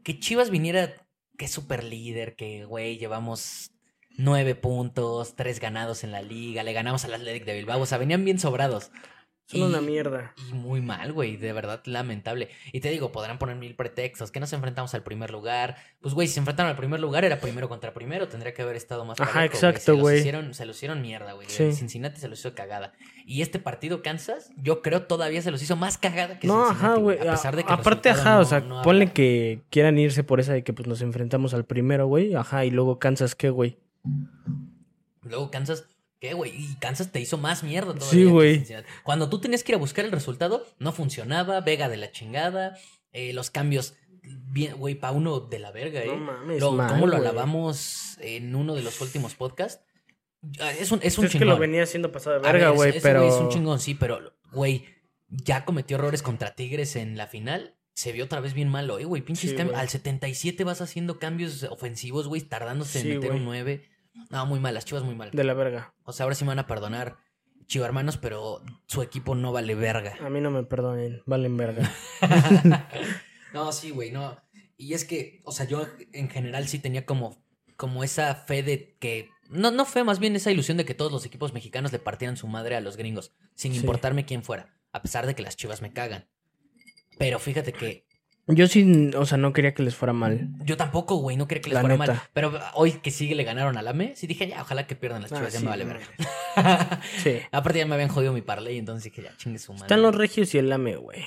que Chivas viniera, que es super líder, que, güey, llevamos nueve puntos, tres ganados en la liga, le ganamos al Athletic de Bilbao. O sea, venían bien sobrados. Son Y- una mierda. Y muy mal, güey, de verdad lamentable. Y te digo, podrán poner mil pretextos, que nos enfrentamos al primer lugar. Pues, güey, si se enfrentaron al primer lugar, era primero contra primero, tendría que haber estado más Ajá, parejo, exacto, güey. se los hicieron mierda, güey. Sí. Cincinnati se los hizo cagada. Y este partido, Kansas, yo creo todavía se los hizo más cagada que No, Cincinnati, ajá, güey. A pesar de que Aparte, ajá, no- o sea, no ponle que quieran irse por esa de que pues nos enfrentamos al primero, güey. Ajá, y luego Kansas, ¿qué, güey? Luego Kansas... ¿Qué, güey? Y Kansas te hizo más mierda todavía. Sí, güey. Cuando tú tenías que ir a buscar el resultado, no funcionaba, Vega de la chingada, eh, los cambios, güey, pa' uno de la verga, ¿eh? No mames, Lo- mal, ¿Cómo lo alabamos en uno de los últimos podcasts? Ah, Es un, es un Es que chingón. lo venía haciendo pasado de verga, ver, güey, pero... es un chingón, sí, pero, güey, ya cometió errores contra Tigres en la final. Se vio otra vez bien mal hoy, güey. Pinches Sí, cambios. Al 77 vas haciendo cambios ofensivos, güey, tardándose Sí, en meter un 9. No, muy mal, las chivas muy mal. De la verga. O sea, ahora sí me van a perdonar, chivo hermanos, pero su equipo no vale verga. A mí no me perdonen, valen verga. no, sí, güey, no. Y es que, o sea, yo en general sí tenía como, como esa fe de que. No, no fe, más bien esa ilusión de que todos los equipos mexicanos le partieran su madre a los gringos, sin Sí. importarme quién fuera, a pesar de que las chivas me cagan. Pero fíjate que Yo sí, o sea, no quería que les fuera mal. yo tampoco, güey, no quería que les La fuera mal. Pero hoy que sigue le ganaron al AME, sí dije, ya, ojalá que pierdan las Ah, chivas, ya sí, me vale verga. Sí. Aparte ya me habían jodido mi parlay, entonces dije, ya, chingue su madre. Están los regios y el lame, güey.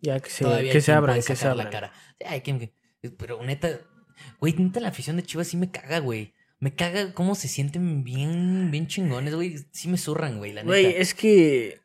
Ya que se, Todavía que se abran, que se sacar la abran. cara. Sí, quien que- Pero neta, güey, neta la afición de Chivas sí me caga, güey. Me caga cómo se sienten bien, bien chingones, güey. Sí me zurran, güey, la neta. Güey, es que...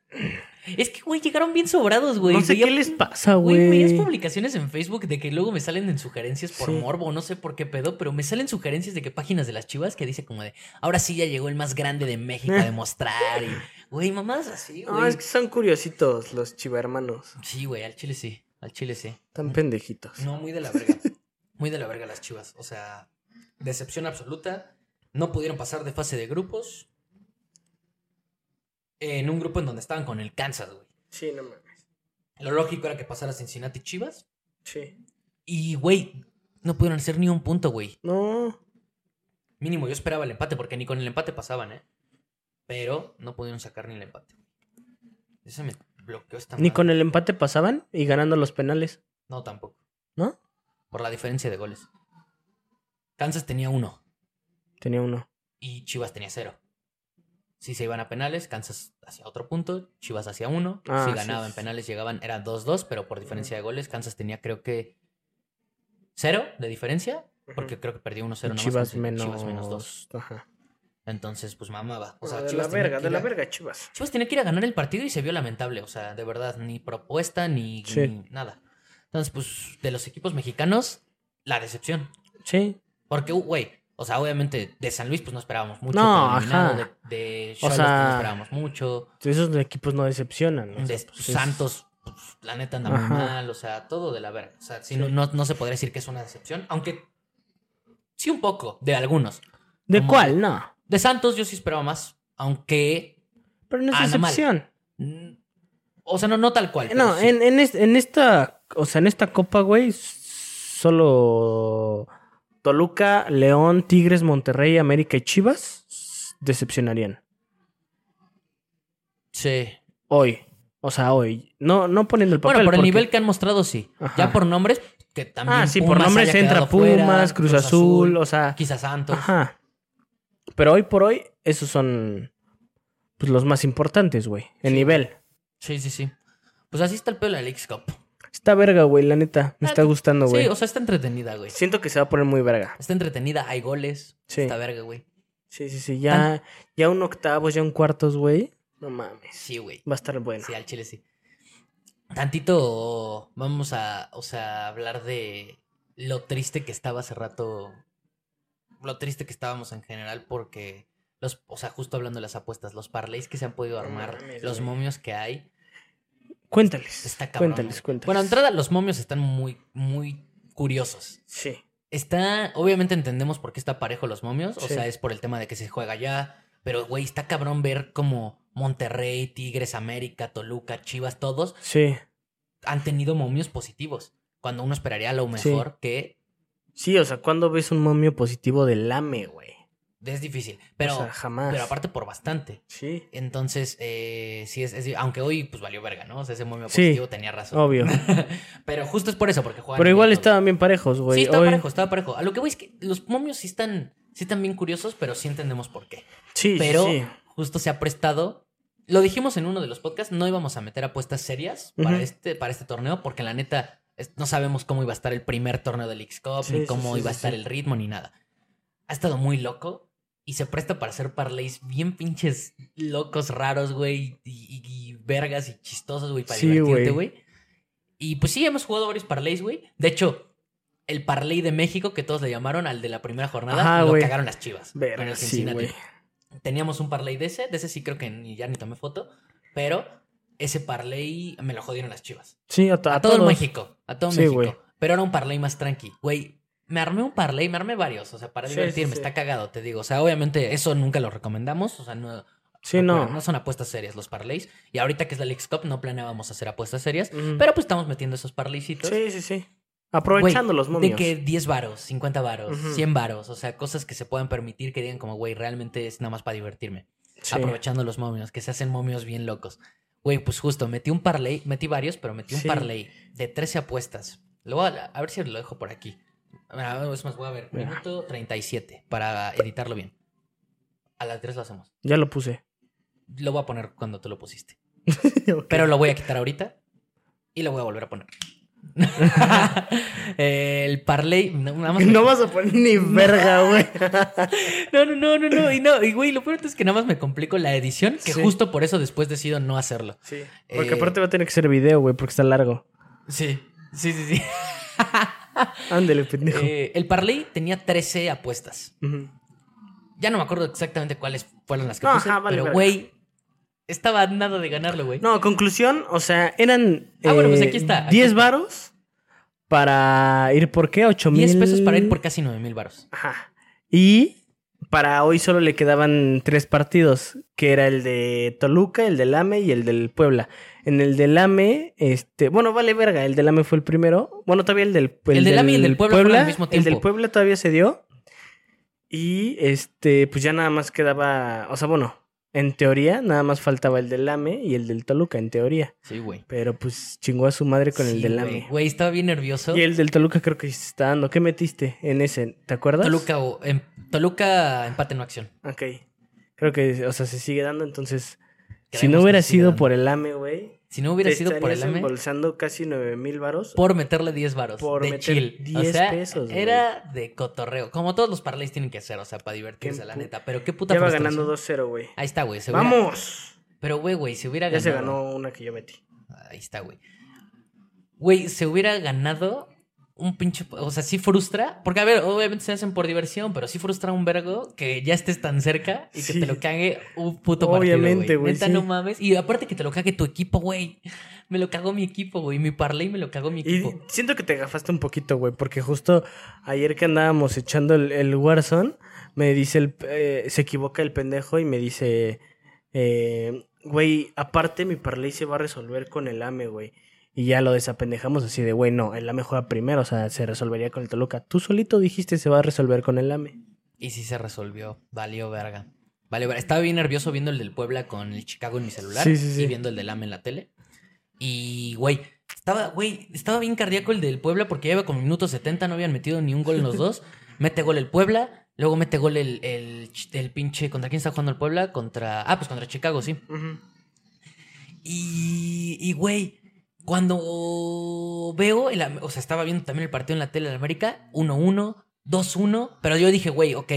Es que, güey, llegaron bien sobrados, güey. no sé Veía- qué les pasa, Güey, veías publicaciones en Facebook de que luego me salen en sugerencias por Sí. morbo, no sé por qué pedo, pero me salen sugerencias de que páginas de las chivas que dice como de, ahora sí ya llegó el más grande de México a demostrar. Y, güey, mamás así, güey. No, es que son curiositos los chivermanos. Sí, güey, al chile sí, al chile sí. Tan pendejitos. No, muy de la verga. Muy de la verga las chivas. O sea, decepción absoluta. No pudieron pasar de fase de grupos. En un grupo en donde estaban con el Kansas, güey. Sí, no mames. Lo lógico era que pasara Cincinnati Chivas. Sí. Y, güey, no pudieron hacer ni un punto, güey. No. Mínimo, yo esperaba el empate, porque ni con el empate pasaban, ¿eh? Pero no pudieron sacar ni el empate. Ese me bloqueó esta Ni madre. con el empate pasaban y ganando los penales, No, tampoco. ¿no? Por la diferencia de goles. Kansas tenía uno. Tenía uno. y Chivas tenía cero. Si se iban a penales, Kansas hacía otro punto, Chivas hacía uno. Ah, si ganaba sí, en penales llegaban, era 2-2, pero por diferencia de goles, Kansas tenía creo que cero de diferencia, porque creo que perdió 1-0 Y nomás Chivas menos... Chivas menos 2. Ajá. Entonces, pues mamaba. O sea, de Chivas la verga, de la a- verga, Chivas. Chivas tenía que ir a ganar el partido y se vio lamentable, o sea, de verdad, ni propuesta ni, Sí. ni nada. Entonces, pues, de los equipos mexicanos, la decepción. Sí. Porque, güey, o sea, obviamente de San Luis pues no esperábamos mucho. No, ajá. De, de O Xolos, sea, pues, no esperábamos mucho. Esos equipos no decepcionan. o sea, De pues, es- Santos, pues, la neta anda muy mal. O sea, todo de la verga. O sea, Sí. No, no, no se podría decir que es una decepción. Aunque sí un poco, de algunos. ¿De como- cuál? No. De Santos yo sí esperaba más. Aunque. Pero no es no mal. decepción. mm, O sea, no, no tal cual. No, sí. en, en, es- en esta, o sea, en esta copa, güey, solo Toluca, León, Tigres, Monterrey, América y Chivas decepcionarían. Sí. Hoy. O sea, hoy. No, no poniendo el papel. Bueno, por el porque- nivel que han mostrado, sí. Ajá. Ya por nombres, que también. Ah, sí, por nombres entra fuera, Pumas, Cruz, Azul, o sea. Quizás Santos. Ajá. Pero hoy por hoy, esos son pues, los más importantes, güey. Sí. nivel. Sí, sí, sí. Pues así está el pelo de la Cup. Está verga, güey, la neta. Me Ah, está gustando, güey. Sí, o sea, está entretenida, güey. Siento que se va a poner muy verga. Está entretenida, hay goles. Sí. Está verga, güey. Sí, sí, sí. Ya, ya un octavos, ya un cuartos, güey. No mames. Sí, güey. Va a estar bueno. Sí, al chile sí. Tantito vamos a, o sea, hablar de lo triste que estaba hace rato. Lo triste que estábamos en general porque los, o sea, justo hablando de las apuestas, los parlays que se han podido No armar, mames, los güey. momios que hay, Cuéntales. está cabrón. Cuéntales, cuéntales. Bueno, entrada los momios están muy, muy curiosos. Sí. Está, obviamente entendemos por qué está parejo los momios, o Sí. sea, es por el tema de que se juega ya, pero güey, está cabrón ver como Monterrey, Tigres, América, Toluca, Chivas, todos Sí. han tenido momios positivos. Cuando uno esperaría lo Sí. mejor que Sí, o sea, ¿cuándo ves un momio positivo del AME, güey? Es difícil. Pero, o sea, jamás. pero aparte por bastante. Sí. Entonces, eh, sí, es, es- aunque hoy pues valió verga, ¿no? O sea, ese momio Sí. positivo tenía razón. Obvio. pero justo es por eso, porque juegan. Pero igual estaban bien parejos, güey. Sí, estaba Hoy- parejo, estaba parejo. A lo que voy es que los momios sí están, sí están bien curiosos, pero sí entendemos por qué. Sí, sí, Pero sí. justo se ha prestado. Lo dijimos en uno de los podcasts, no íbamos a meter apuestas serias para, este, para este torneo, porque la neta no sabemos cómo iba a estar el primer torneo del X-Cup, Sí, ni cómo iba a estar el ritmo, ni nada. Ha estado muy loco y se presta para hacer parlays bien pinches locos, raros, güey, y, y- y vergas y chistosos, güey, para Sí, divertirte, güey. Y pues sí, hemos jugado varios parlays, güey. De hecho, el parlay de México, que todos le llamaron al de la primera jornada, Ajá, lo güey. cagaron las chivas. Verga, sí, güey. Teníamos un parlay de ese, de ese sí creo que ni, ya ni tomé foto, pero ese parlay me lo jodieron las chivas. Sí, a, A, a todo todos. México, a todo Sí, México. Pero era un parlay más tranqui. Güey, me armé un parlay, me armé varios, o sea, para Sí, divertirme, sí, sí. está cagado, te digo. O sea, obviamente eso nunca lo recomendamos, o sea, no, Sí, no. no son apuestas serias los parlays. Y ahorita que es la Leagues Cup no planeábamos hacer apuestas serias, pero pues estamos metiendo esos parlaycitos. Sí, sí, sí. Aprovechando los momios. De que 10 varos, 50 varos, Ujú. 100 varos, o sea, cosas que se puedan permitir que digan como, güey, realmente es nada más para divertirme. Sí. Aprovechando los momios, que se hacen momios bien locos. Güey, pues justo, metí un parlay, metí varios, pero metí un parlay de 13 apuestas. Lo voy a, a ver si lo dejo por aquí. Mira, es más, voy a ver, Mira. minuto 37, para editarlo bien. A las 3 lo hacemos. Ya lo puse. Lo voy a poner cuando tú lo pusiste. Pero lo voy a quitar ahorita y lo voy a volver a poner. el parlay, no, nada más me- No vas a poner ni verga, güey. No, no, no, no, no. Y no, y güey, lo peor es que nada más me complico la edición, que Sí. justo por eso después decido no hacerlo. Sí. Porque Eh, aparte va a tener que ser video, güey, porque está largo. Sí, sí, sí, sí. Ándele, pendejo. Eh, el parlay tenía 13 apuestas. Ujú. Ya no me acuerdo exactamente cuáles fueron las que No, puse, ajá, vale, pero güey, estaba a nada de ganarlo, güey. No, conclusión, o sea, eran. Ah, bueno, pues eh, aquí está, aquí 10 está. varos para ir por qué? 8 mil. 10 pesos para ir por casi 9 mil baros. Ajá. Y para hoy solo le quedaban tres partidos, que era el de Toluca, el del AME y el del Puebla. En el del AME, este, bueno, vale verga, el del AME fue el primero. Bueno, todavía el del El del AME y el del Puebla fueron al mismo El del tiempo. Puebla todavía se dio. Y este, pues ya nada más quedaba, o sea, bueno, en teoría nada más faltaba el del AME y el del Toluca, en teoría. Sí, güey. Pero pues chingó a su madre con el del güey. AME. Güey, estaba bien nervioso. Y el del Toluca creo que se está dando. ¿Qué metiste en ese? ¿Te acuerdas? Toluca, o- em- Toluca empate no acción. Ok. Creo que, o sea, se sigue dando, entonces. Si no hubiera sido dando. por el AME, güey. Si no hubiera te sido por el AME, embolsando casi 9 mil varos. por meterle 10 varos. Por de meter chill. 10 o sea, pesos, güey. Era de cotorreo. Como todos los parlays tienen que hacer, o sea, para divertirse, la neta. Pero qué puta Ya va frustración. ganando 2-0, güey. Ahí está, güey. hubiera- ¡Vamos! Pero, güey, güey, se hubiera Ya ganado. se ganó una que yo metí. Ahí está, güey. Güey, se hubiera ganado un pinche. O sea, sí frustra. Porque, a ver, obviamente se hacen por diversión, pero sí frustra un vergo que ya estés tan cerca y que Sí. te lo cague un puto Obviamente, güey, Neta, sí. no mames. Y aparte que te lo cague tu equipo, güey. Me lo cagó mi equipo, güey. Mi parlay me lo cagó mi Y equipo. siento que te gafaste un poquito, güey, porque justo ayer que andábamos echando el, el Warzone, me dice el... eh, se equivoca el pendejo y me dice... eh, Güey, aparte mi parlay se va a resolver con el AME, güey. Y ya lo desapendejamos así de, güey, no, el AME juega primero, o sea, se resolvería con el Toluca. Tú solito dijiste se va a resolver con el AME. Y sí se resolvió. Valió verga. Valió verga. Estaba bien nervioso viendo el del Puebla con el Chicago en mi celular. Sí, sí, sí. Y viendo el del AME en la tele. Y, güey, Estaba, güey, estaba bien cardíaco el del Puebla porque ya iba con minutos 70, no habían metido ni un gol en los dos. Mete gol el Puebla, luego mete gol el, el, el pinche. ¿Contra quién está jugando el Puebla? Contra. Ah, pues contra Chicago, sí. Y güey, cuando veo, el o sea, estaba viendo también el partido en la tele de América, 1-1, 2-1, pero yo dije, güey, ok,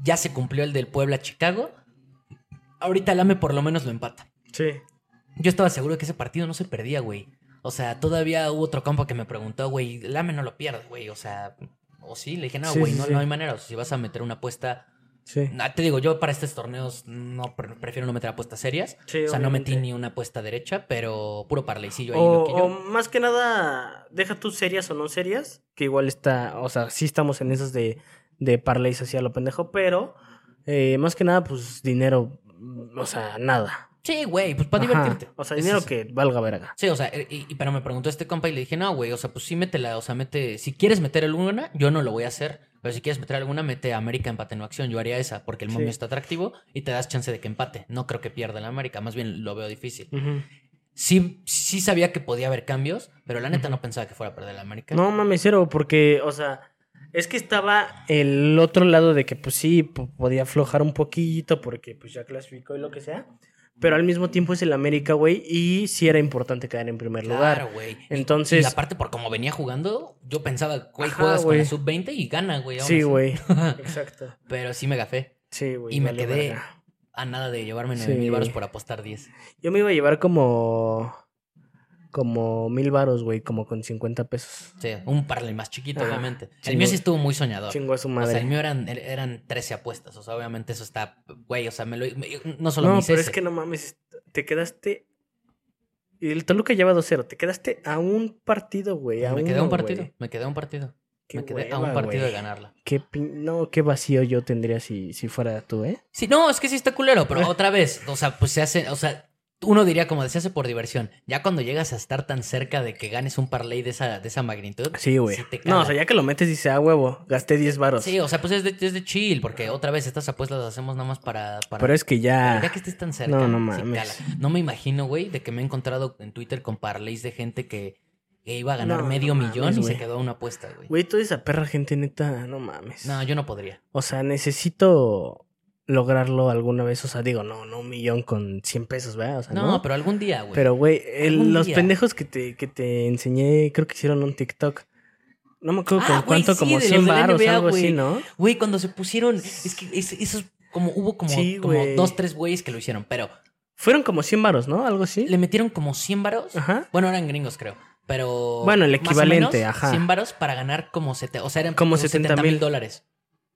ya se cumplió el del Puebla-Chicago. Ahorita el AME por lo menos lo empata. Sí. Yo estaba seguro de que ese partido no se perdía, güey. O sea, todavía hubo otro campo que me preguntó, güey, el AME no lo pierde, güey. O sea, o sí, le dije, no, güey, sí, no, sí. no hay manera. O sea, si vas a meter una apuesta. Sí. Ah, te digo, yo para estos torneos no pre- prefiero no meter apuestas serias. Sí, o sea, no metí ni una apuesta derecha, pero puro parleycillo ahí O, más que nada, deja tus serias o no serias, que igual está, o sea, sí estamos en esos de, de parlays así a lo pendejo, pero eh, más que nada, pues dinero, mm, o sea, nada. Sí, güey, pues para Ajá. divertirte. O sea, dinero es- que valga verga. Sí, o sea, y, y- pero me preguntó este compa y le dije, no, güey, o sea, pues sí, métela, o sea, mete, si quieres meter alguna, yo no lo voy a hacer, pero si quieres meter alguna, mete América empate en acción, yo haría esa, porque el Sí. momio está atractivo y te das chance de que empate, no creo que pierda el América, más bien lo veo difícil. Sí, sí sabía que podía haber cambios, pero la neta no pensaba que fuera a perder el América. No mames, cero, porque, o sea, es que estaba el otro lado de que, pues sí, po- podía aflojar un poquito porque, pues ya clasificó y lo que sea. Pero al mismo tiempo es el América, güey, y sí era importante quedar en primer Claro, lugar. güey. Y- Entonces- Y aparte, por como venía jugando, yo pensaba, güey, juegas con güey. la sub-20 y gana, güey. Sí, güey. Exacto. Pero sí me gafé. Sí, güey. Y me quedé verga. a nada de llevarme 9 Sí. mil baros por apostar 10. Yo me iba a llevar como. Como mil varos, güey, como con 50 pesos. Sí, un parlay más chiquito, Ajá, obviamente. El mío sí estuvo muy soñador. Chingo a su O madre. sea, el mío eran, er- eran 13 apuestas. O sea, obviamente eso está, güey, o sea, me lo, me- no solo no, me hice pero es que no mames. Te quedaste. Y el Toluca lleva 2-0. Te quedaste a un partido, güey. A me quedé a un partido, me quedé a un partido. Me quedé a un partido de ganarla. Qué pin- No, qué vacío yo tendría si, si fuera tú, ¿eh? Sí, no, es que sí está culero, pero otra vez, o sea, pues se hace, o sea, uno diría como hace por diversión. Ya cuando llegas a estar tan cerca de que ganes un parlay de esa, de esa magnitud. Sí, güey. no, o sea, ya que lo metes dice, ah, huevo, gasté 10 varos. Sí, o sea, pues es de, es de chill, porque otra vez estas apuestas las hacemos nada más para... para pero es que ya. ya que estés tan cerca. No, no mames. No me imagino, güey, de que me he encontrado en Twitter con parlays de gente que, que iba a ganar No, medio no millón mames, y se quedó a una apuesta, güey. Güey, toda esa perra gente neta, no mames. No, yo no podría. O sea, necesito lograrlo alguna vez. O sea, digo, no, no un millón con 100 pesos, ¿verdad? O sea, No, no. pero algún día, güey. Pero, güey, el- los día. pendejos que te, que te enseñé, creo que hicieron un TikTok. No me acuerdo Ah, con güey, cuánto, sí, como de los 100 de la baros, NBA, algo así, güey. ¿no? Güey, cuando se pusieron. Es que es- esos. Como hubo como, Sí, como dos, tres güeyes que lo hicieron, pero Fueron como 100 varos, ¿no? Algo así. le metieron como 100 varos. Ajá. Bueno, eran gringos, creo. Pero. Bueno, el más o equivalente, menos, ajá. 100 varos para ganar como. Sete, o sea, eran Como como 70 70 mil mil. dólares.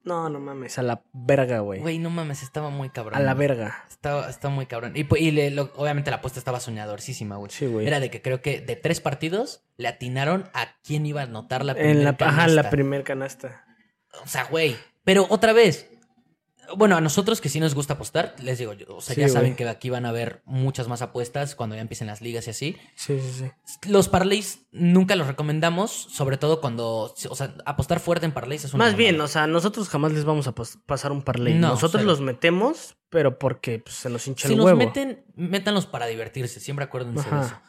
No, no mames, a la verga, güey. Güey, no mames, estaba muy cabrón. A la güey. verga. Estaba, estaba muy cabrón. Y, pues, y le- lo- obviamente la apuesta estaba soñadorísima, güey. Sí, güey. Era de que creo que de tres partidos le atinaron a quién iba a anotar la En la, primera ajá, la canasta. primer canasta. O sea, güey. Pero otra vez. Bueno, a nosotros que sí nos gusta apostar, les digo, yo, o sea, Sí, ya saben que aquí van a haber muchas más apuestas cuando ya empiecen las ligas y así. Sí, sí, sí. Los parlays nunca los recomendamos, sobre todo cuando, o sea, apostar fuerte en parlays es una Más bien, mamada. o sea, nosotros jamás les vamos a pas- pasar un parlay. No, nosotros cero. los metemos, pero porque pues, se nos hincha si el los huevo. meten, métanlos para divertirse, siempre acuérdense de Ajá. eso.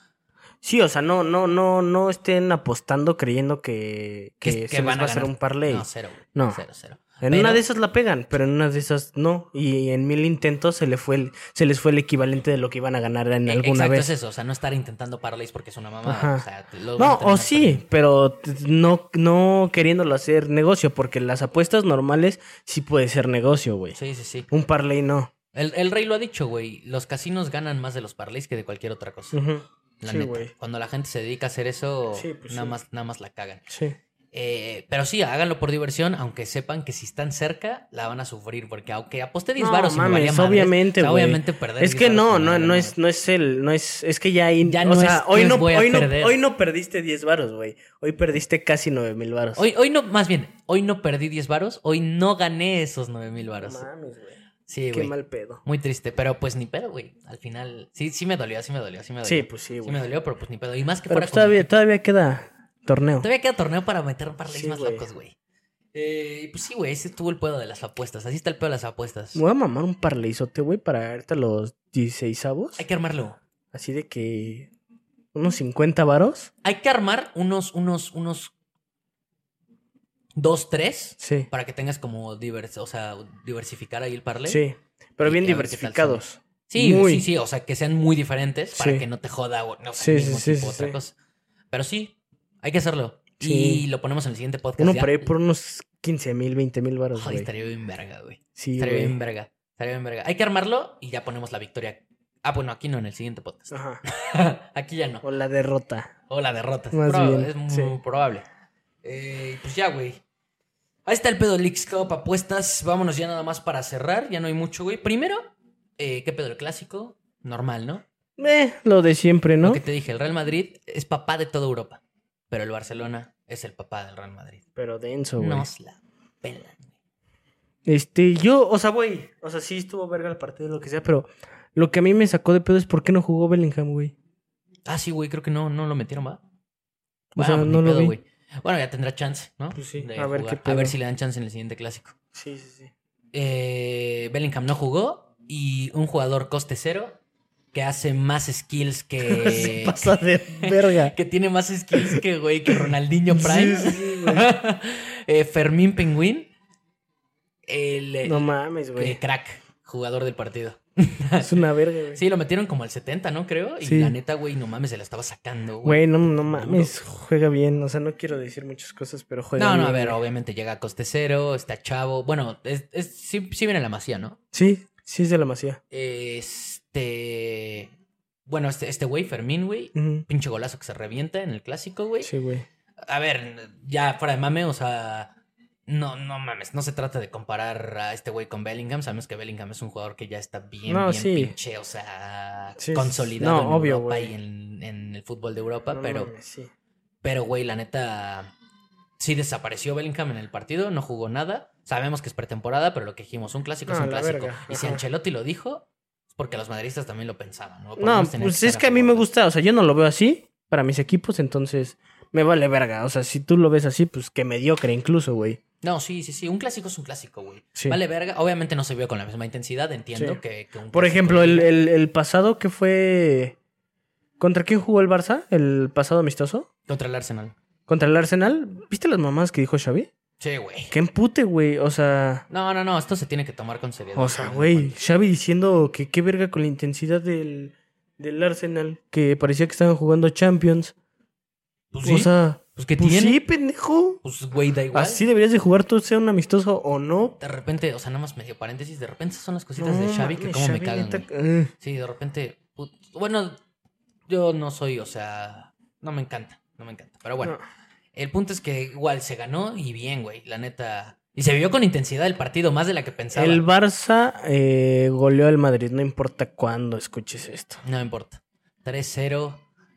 Sí, o sea, no, no, no, no estén apostando creyendo que, que, Que- se les van va a hacer ganar. un parlay. No, cero. No. Cero, cero. En Pero- una de esas la pegan, pero en una de esas no. Y en mil intentos se, le fue el, se les fue el equivalente de lo que iban a ganar en Eh, alguna Exacto, vez. es eso, o sea, no estar intentando parlays porque es una mamada. O sea, No, o sí, pero no, no queriéndolo hacer negocio, porque las apuestas normales sí puede ser negocio, güey. Sí, sí, sí. Un parlay no. El, el rey lo ha dicho, güey. Los casinos ganan más de los parlays que de cualquier otra cosa. La Sí, neta. güey. Cuando la gente se dedica a hacer eso, Sí, pues nada, sí. más, nada más la cagan. Sí. Eh, pero sí, háganlo por diversión, aunque sepan que si están cerca, la van a sufrir. Porque aunque aposté 10 No, varos me valía madres, obviamente, o sea, güey. obviamente perder Es 10 que no, no, no es, no es el, no es, es que ya ahí, Ya o no sea, es, hoy no, hoy no, hoy no perdiste 10 varos, güey. Hoy perdiste casi 9 mil varos. Hoy, hoy no, más bien, hoy no perdí 10 varos, hoy no gané esos 9 mil varos. mames, güey. Sí, Qué mal pedo. Muy triste, pero pues ni pedo, güey. Al final, sí, sí me dolió, sí me dolió, sí me dolió. Sí, pues sí, Sí güey. me dolió, pero pues ni pedo. Y más que Pero fuera pues con- todavía, todavía queda torneo. Todavía queda torneo para meter parlays Sí, más güey. locos, güey. Eh, y pues sí, güey, ese estuvo el pedo de las apuestas. Así está el pedo de las apuestas. Me voy a mamar un parleizote, güey, para ahorita los 16 avos. Hay que armarlo. Así de que unos 50 varos. Hay que armar unos, unos, unos dos, tres Sí. para que tengas como divers, o sea, diversificar ahí el parley. Sí. Pero Y bien a diversificados. Sí, Muy. sí, sí, o sea, que sean muy diferentes para Sí. que no te joda o no sé, Sí, el sí, mismo sí, tipo, sí, otra sí. cosa. Pero sí, hay que hacerlo. Sí. Y lo ponemos en el siguiente podcast. Uno ya. por unos 15 mil, 20 mil Joder, güey. estaría bien verga, güey. Sí, estaría güey. bien verga. Estaría bien verga. Hay que armarlo y ya ponemos la victoria. Ah, bueno, aquí no, en el siguiente podcast. Ajá. aquí ya no. O la derrota. O la derrota. Más bien, es muy sí. probable. Eh, pues ya, güey. Ahí está el pedo Leaks Cup apuestas. Vámonos ya nada más para cerrar. Ya no hay mucho, güey. Primero, eh, ¿qué pedo el clásico? Normal, ¿no? Eh, lo de siempre, ¿no? Lo que te dije, el Real Madrid es papá de toda Europa. Pero el Barcelona es el papá del Real Madrid. Pero denso, güey. Nos la pelan. Este, yo, o sea, güey. O sea, sí estuvo verga el partido, lo que sea, pero lo que a mí me sacó de pedo es por qué no jugó Bellingham, güey. Ah, sí, güey, creo que no, no lo metieron, ¿va? O sea, Bueno, no ni lo pedo, vi. güey. Bueno, ya tendrá chance, ¿no? Pues sí, De a ver qué A ver pedo. si le dan chance en el siguiente clásico. Sí, sí, sí. Eh, Bellingham no jugó y un jugador coste cero que hace más skills Se que... pasa de verga. que tiene más skills que, güey, que Ronaldinho Prime. Sí, sí, güey. Eh, Fermín Penguin. El, eh, No mames, güey. crack, jugador del partido. Es una verga, güey. Sí, lo metieron como al 70, ¿no? Creo. Y Sí. la neta, güey, no mames, se la estaba sacando, güey. Güey, no, no mames, juega bien. O sea, no quiero decir muchas cosas, pero juega No, bien. no, a ver, güey. obviamente llega a coste cero, está chavo. Bueno, es, es- sí, sí viene la masía, ¿no? Sí, sí es de la masía. Este. Bueno, este este güey, Fermín, güey. Pinche golazo que se revienta en el clásico, güey. Sí, güey. A ver, ya fuera de mame, o sea. No, no mames, no se trata de comparar a este güey con Bellingham. Sabemos que Bellingham es un jugador que ya está bien, No, bien sí. pinche, o sea, Sí, consolidado no, en obvio, Europa y en, en el fútbol de Europa, No pero, mames, sí. pero, güey, la neta, sí desapareció Bellingham en el partido, no jugó nada. Sabemos que es pretemporada, pero lo que dijimos, un clásico es No, un clásico. Y si. Ancelotti lo dijo, porque los madridistas también lo pensaban, ¿no? No, pues es que a mí me gusta, o sea, yo no lo veo así para mis equipos, entonces me vale verga. O sea, si tú lo ves así, pues que mediocre incluso, güey. No, sí, sí, sí, un clásico es un clásico, güey. Sí. Vale verga, obviamente no se vio con la misma intensidad, entiendo Sí. que, que un Por ejemplo, el- el pasado que fue... ¿Contra quién jugó el Barça? ¿El pasado amistoso? Contra el Arsenal. ¿Contra el Arsenal? ¿Viste las mamás que dijo Xavi? Sí, güey. ¡Qué empute, güey! O sea... No, no, no, esto se tiene que tomar con seriedad. O sea, güey, Xavi diciendo que qué verga con la intensidad del, del Arsenal, que parecía que estaban jugando Champions. Pues O sí, sea, pues que pues tiene. sí, pendejo. Pues, güey, da igual. Así deberías de jugar tú, sea un amistoso o no. De repente, o sea, nada más medio paréntesis, de repente son las cositas No de Xavi que como me cagan, güey. eh. Sí, de repente, put- bueno, yo no soy, o sea, no me encanta, no me encanta. Pero bueno, No. El punto es que igual se ganó y bien, güey, la neta. Y se vio con intensidad el partido, más de la que pensaba. El Barça eh, goleó al Madrid, no importa cuándo escuches esto. No importa. 3-0.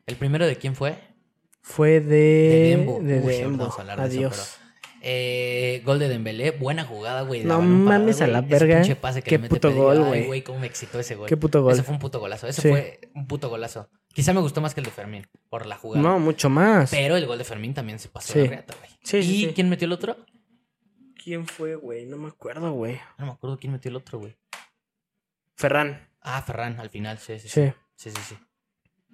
¿El primero de quién fue? Fue de... De Dembo. De Uy, Dembo. eso, Adiós. Eh, gol de Dembélé, buena jugada, güey. No mames a la verga. pinche pase que Qué le mete puto gol, Ay, güey. güey, cómo me excitó ese gol. Qué puto gol. Ese fue un puto golazo. Ese Sí. fue un puto golazo. Quizá me gustó más que el de Fermín, por la jugada. No, mucho más. Pero el gol de Fermín también se pasó Sí. de reata, güey. Sí, sí, ¿Y sí. quién metió el otro? ¿Quién fue, güey? No me acuerdo, güey. No me acuerdo quién metió el otro, güey. Ferran. Ah, Ferran, al final, sí, sí. Sí, Sí. sí, sí.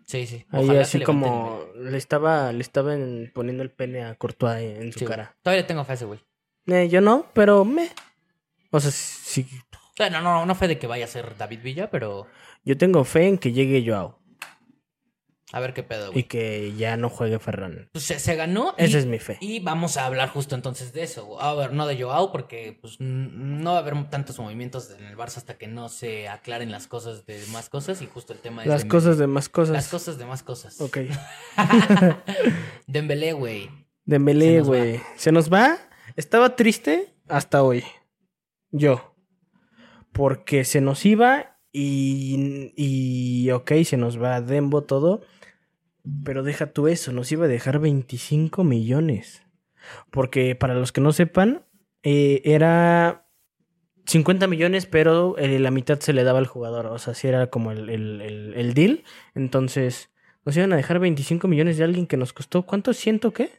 Sí. Sí, sí. Ahí Ojalá así como le estaba, le estaban poniendo el pene a Courtois en, en su Sí, güey. cara. Todavía le tengo fe a ese güey. Eh, yo no, pero me. O sea, sí, O sea, no, no, no fue de que vaya a ser David Villa, pero yo tengo fe en que llegue Joao a ver qué pedo, y güey. que ya no juegue Ferran. Pues se, se ganó. y- Esa es mi fe. Y vamos a hablar justo entonces de eso. A ver, no de Joao, porque pues no va a haber tantos movimientos en el Barça hasta que no se aclaren las cosas de más cosas. Y justo el tema es Las cosas de más cosas. Las cosas de más cosas. Ok. Dembélé, güey. Dembélé, güey. Se nos va. Estaba triste hasta hoy. Yo. Porque se nos iba y, y ok, se nos va Dembo todo. Pero deja tú eso, nos iba a dejar 25 millones. Porque para los que no sepan, eh, era 50 millones, pero eh, la mitad se le daba al jugador. O sea, si era como el, el- el- el deal. Entonces, nos iban a dejar 25 millones de alguien que nos costó, ¿cuánto? ¿Ciento qué?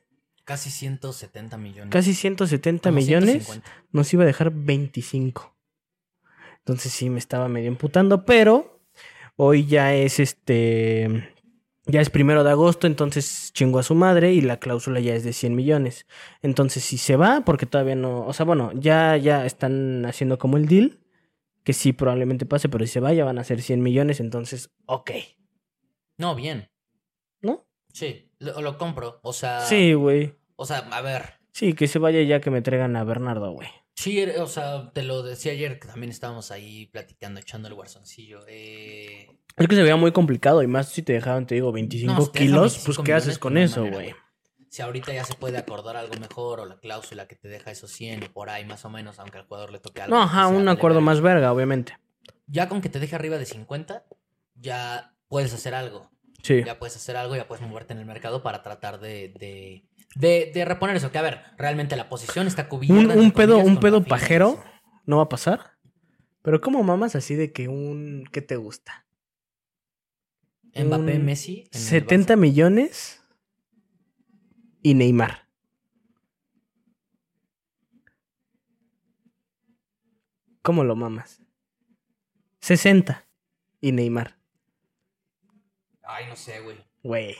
Casi 170 millones. Casi 170 Como millones. 150. Nos iba a dejar 25. Entonces sí me estaba medio emputando, pero hoy ya es este Ya es primero de agosto, entonces chingó a su madre y la cláusula ya es de 100 millones. Entonces, si se va, porque todavía no. O sea, bueno, ya, ya están haciendo como el deal, que sí probablemente pase, pero si se va, ya van a ser 100 millones, entonces, ok. No, bien. ¿No? Sí, lo, lo compro. O sea. Sí, güey. O sea, a ver. Sí, que se vaya ya que me traigan a Bernardo, güey. Sí, er- o sea, te lo decía ayer que también estábamos ahí platicando, echando el guarzoncillo. Eh, Es que se veía muy complicado y más si te dejaban, te digo, 25 No, si te dejan kilos, 25 pues ¿qué haces con pues, eso, güey? si ahorita ya se puede acordar algo mejor o la cláusula que te deja esos 100 o por ahí más o menos, aunque al jugador le toque algo. No, que ajá, un acuerdo más verga, obviamente. Ya con que te deje arriba de 50, ya puedes hacer algo. Sí. Ya puedes hacer algo, ya puedes moverte en el mercado para tratar de, de, de, de reponer eso. Que a ver, realmente la posición está cubierta. Un, pedo, un pedo pajero no va a pasar. Pero ¿cómo mamas así de que un... ¿Qué te gusta? Mbappé, un Messi. en el 70 Barça. millones y Neymar. ¿Cómo lo mamas? 60 y Neymar. Ay, no sé, güey. Güey.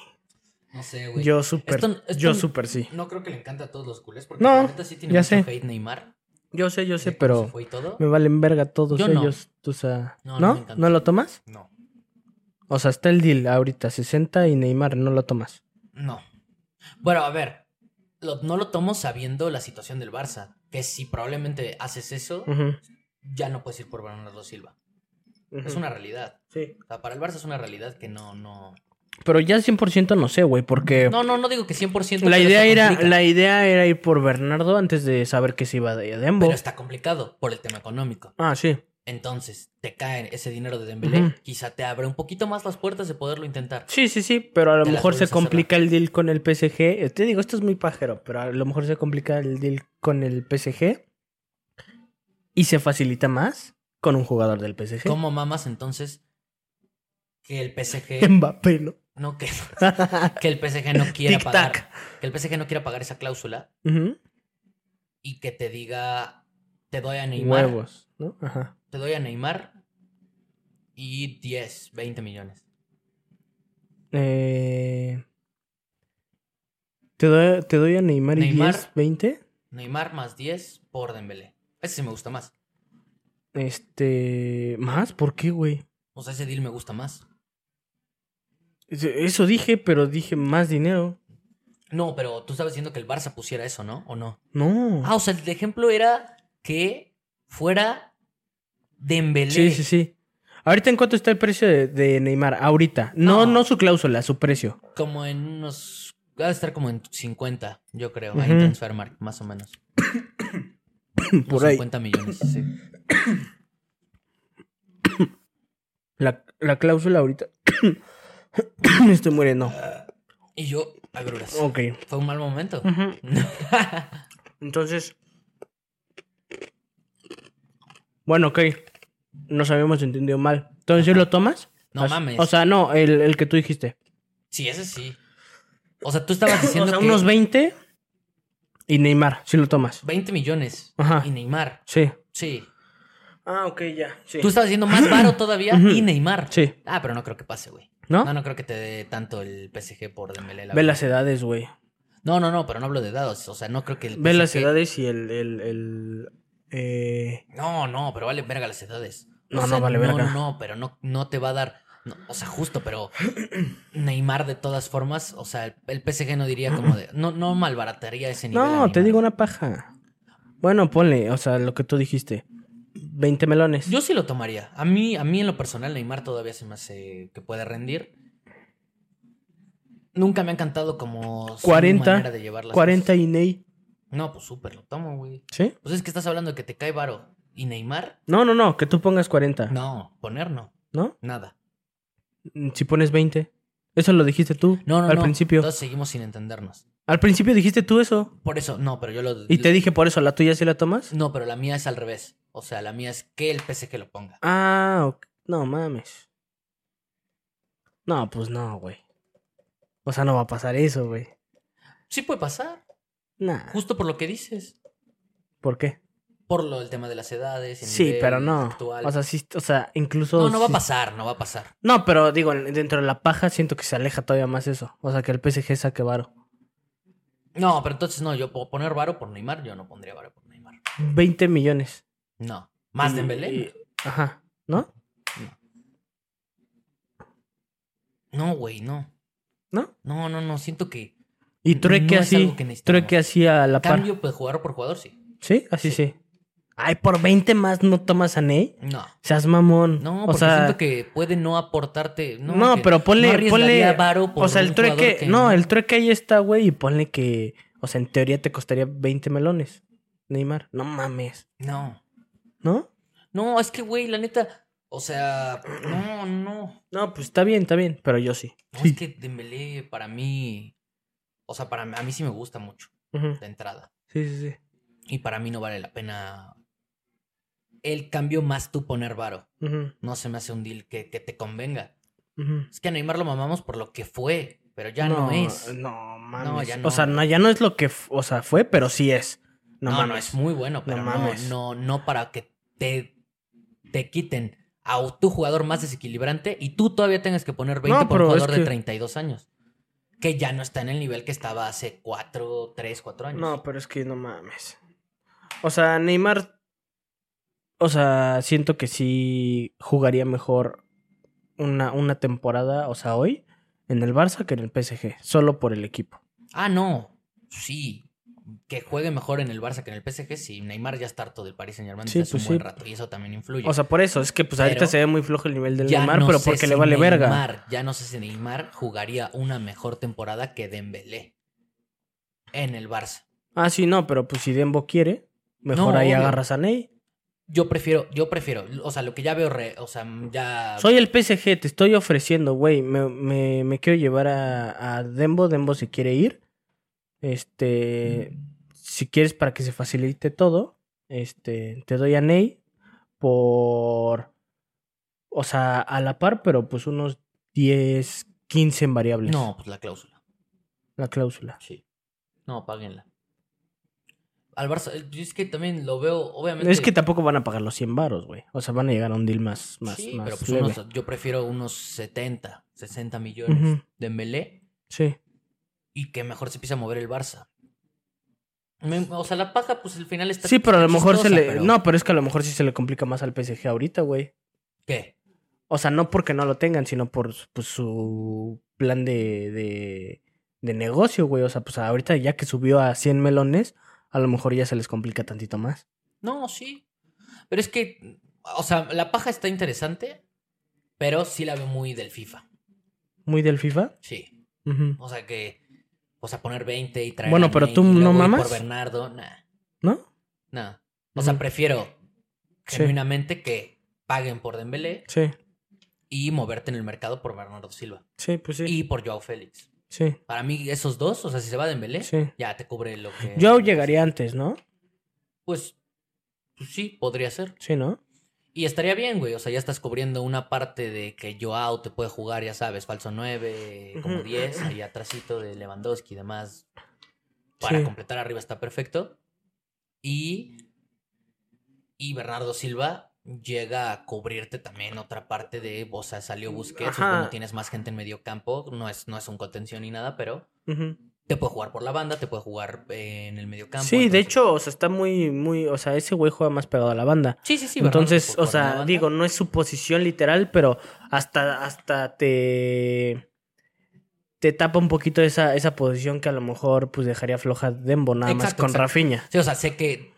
No sé, güey. Yo súper. Yo súper sí. No creo que le encante a todos los culés. Porque No, la neta sí tiene ya mucho sé. hate Neymar. Yo sé, yo sé, pero me valen verga todos Yo no. ellos. O sea, No, ¿no? no ¿No, encanta. lo tomas? No, O sea, está el deal ahorita, 60 y Neymar, no lo tomas. no. Bueno, a ver. lo- no lo tomo sabiendo la situación del Barça. Que si probablemente haces eso, ya no puedes ir por Bernardo Silva. ujú. Es una realidad. Sí. O sea, para el Barça es una realidad que no, no. Pero ya 100% no sé, güey, porque No, no, no digo que 100%. la idea era la idea era ir por Bernardo antes de saber que se iba de Dembo. Pero está complicado por el tema económico. Ah, sí. Entonces, te cae ese dinero de Dembélé, quizá te abre un poquito más las puertas de poderlo intentar. Sí, sí, sí, pero a lo Te mejor se complica el deal con el PSG. Eh, Te digo, esto es muy pajero, pero a lo mejor se complica el deal con el PSG y se facilita más con un jugador del PSG. ¿Cómo mamas entonces que el PSG Mbappé, ¿no? no que, que el PSG no quiera pagar que el PSG no quiera pagar esa cláusula Ujú. y que te diga te doy a Neymar, Huevos, ¿no? Ajá. te doy a Neymar y 10, 20 millones. Eh, ¿te, doy, ¿Te doy a Neymar y Neymar. 10, 20? Neymar más 10 por Dembélé. Ese sí me gusta más. Este. ¿Más? ¿Por qué, güey? O sea, ese deal me gusta más. Eso dije, pero dije más dinero. No, pero tú estabas diciendo que el Barça pusiera eso, ¿no? ¿O no? No. Ah, o sea, el ejemplo era que fuera Dembélé. sí, sí, sí. Ahorita, ¿en cuánto está el precio de, de Neymar? Ahorita. No, No. no su cláusula, su precio. Como en unos. Va a estar como en 50, yo creo. Ahí Ujú. en Transfermarkt, más o menos. Por ahí. 50 millones, sí. La, la cláusula ahorita. Me estoy muriendo. Y yo, agruras. Ok. Fue un mal momento. Entonces. Bueno, ok. Nos habíamos entendido mal. Entonces, ¿sí lo tomas? no mames. O sea, no, el, el que tú dijiste. sí, ese sí. O sea, tú estabas O diciendo sea, que unos 20 y Neymar, si lo tomas. 20 millones. Ajá. Y Neymar. Sí. Sí. Ah, ok, ya. Sí. Tú estabas diciendo más varo todavía y Neymar. Sí. Ah, pero no creo que pase, güey. ¿No? No, no creo que te dé tanto el PSG por Dembélé. la Ve verdad. las edades, güey. No, no, no, pero no hablo de dados. O sea, no creo que el Ve las PSG edades y el. el, el eh, No, no, pero vale verga las edades. O No, no sea, vale No, verga. no, no, pero no, no te va a dar. no, o sea, justo, pero Neymar de todas formas, o sea, el, PSG no diría como de. No, no malbarataría ese nivel. No, te digo una paja. Bueno, ponle, o sea, lo que tú dijiste. 20 melones. Yo sí lo tomaría. A mí, a mí en lo personal, Neymar todavía se me hace que puede rendir. Nunca me ha encantado como su 40, manera de llevar las 40 cosas. y Ney. No, pues súper, lo tomo, güey. ¿Sí? Pues es que estás hablando de que te cae varo. ¿Y Neymar? No, no, no, que tú pongas 40. No, poner no. ¿No? Nada. Si pones 20. Eso lo dijiste tú No, no, al no. principio. Entonces seguimos sin entendernos. Al principio dijiste tú eso. Por eso, no, pero yo lo. Y te dije por eso, ¿la tuya sí la tomas? No, pero la mía es al revés. O sea, la mía es que el PSG lo ponga. Ah, ok. no mames. No, pues no, güey. O sea, no va a pasar eso, güey. Sí puede pasar. Nah. Justo por lo que dices. ¿Por qué? Por lo del tema de las edades. el Sí, pero no. actual. O sea, sí, o sea, incluso. no, no va a sí- pasar, no va a pasar. No, pero digo, dentro de la paja siento que se aleja todavía más eso. O sea, que el PSG saque varo. No, pero entonces no, yo puedo poner varo por Neymar, yo no pondría varo por Neymar. 20 millones. No. Más Dembélé. y- Ajá. ¿No? No, güey, no. ¿No? No, no, no, siento que Y No trueque así. que trueque así a la par. cambio pues jugador por jugador sí. ¿Sí? Así sí. Ay, por 20 más no tomas a Ney. No. Seas mamón. No, o porque sea, siento que puede no aportarte. No, No, pero ponle, no ponle, varo por o sea, el trueque, que- no, el trueque ahí está, güey, y ponle que, o sea, en teoría te costaría 20 melones, Neymar, no mames, No. ¿no? No, es que, güey, la neta. O sea, no, no. No, pues está bien, está bien, pero yo sí. No, Sí. es que Dembélé para mí. O sea, para a mí sí me gusta mucho Ujú. de entrada. Sí, sí, sí. Y para mí no vale la pena. El cambio más tú poner varo. No se me hace un deal que, que te convenga. Es que a Neymar lo mamamos por lo que fue, pero ya no, es. No, mames. ya O sea, no. no, ya no es lo que, o sea, fue, pero sí es. No, No, no, mames. es muy bueno, pero no, mames. no, no, para que te, te quiten a tu jugador más desequilibrante y tú todavía tengas que poner 20 No, por un es jugador de que- 32 años. Que ya no está en el nivel que estaba hace 4, 3, 4 años. No, pero es que no mames. O sea, Neymar. O sea, siento que sí jugaría mejor una, una temporada, o sea, hoy, en el Barça que en el PSG. Solo por el equipo. Ah, no. Sí. Que juegue mejor en el Barça que en el PSG. Sí, Neymar ya está harto del Paris Saint Germain Sí, desde hace pues un buen sí. rato. Y eso también influye. O sea, por eso. Es que pues ahorita se ve muy flojo el nivel del Neymar, no pero porque si le vale verga. Neymar, ya no sé si Neymar jugaría una mejor temporada que Dembélé. En el Barça. Ah, sí, no, pero pues si Dembo quiere, mejor No, ahí obvio. agarras a Ney. Yo prefiero, yo prefiero, o sea, lo que ya veo, re- o sea, ya... Soy el PSG, te estoy ofreciendo, güey. Me, me, me quiero llevar a, a Dembo. Dembo se quiere ir. Este. Si quieres para que se facilite todo, este, te doy a Ney por. O sea, a la par, pero pues unos 10, 15 en variables. No, pues la cláusula, La cláusula. sí. No, páguenla. Al Barça, eh, yo es que también lo veo, obviamente... Es que tampoco van a pagar los 100 varos, güey. O sea, van a llegar a un deal más, más, sí, más pero pues unos- yo prefiero unos 70, 60 millones de Melé Sí. y que mejor se empiece a mover el Barça. Me- o sea, la paja, pues al final está Sí, pero a lo mejor se le. pero- No, pero es que a lo mejor sí se le complica más al PSG ahorita, güey. ¿Qué? O sea, no porque no lo tengan, sino por pues, su plan de, de, de negocio, güey. O sea, pues ahorita ya que subió a 100 melones, a lo mejor ya se les complica tantito más. No, sí. Pero es que, o sea, la paja está interesante, pero sí la veo muy del FIFA. Muy del FIFA. Sí. O sea que, o sea, poner 20 y traer. Bueno, pero tú no mamas. por Bernardo, nah, ¿No? nah. O sea, prefiero Sí. genuinamente que paguen por Dembélé Sí. y moverte en el mercado por Bernardo Silva Sí, pues sí. y por Joao Félix. Sí. Para mí, esos dos, o sea, si se va Dembélé, Sí. ya te cubre lo que. Yo llegaría antes, ¿no? Pues, pues sí, podría ser. Sí, ¿no? Y estaría bien, güey. O sea, ya estás cubriendo una parte de que Joao te puede jugar, ya sabes, falso 9, como Ujú. 10, ahí atrásito de Lewandowski y demás. Para Sí. completar arriba está perfecto. Y. Y Bernardo Silva llega a cubrirte también otra parte de. O sea, salió Busquets, Ajá. bueno, tienes más gente en medio campo. No es, no es un contención ni nada, pero te puede jugar por la banda, te puede jugar eh, en el medio campo. Sí, de hecho, o sea, está muy, muy, o sea, ese güey juega más pegado a la banda. Sí, sí, sí. Entonces, o sea, digo, no es su posición literal, pero hasta, hasta te, te tapa un poquito esa, esa posición que a lo mejor pues dejaría floja Dembo nada más con exacto. Rafinha. Sí, o sea, sé que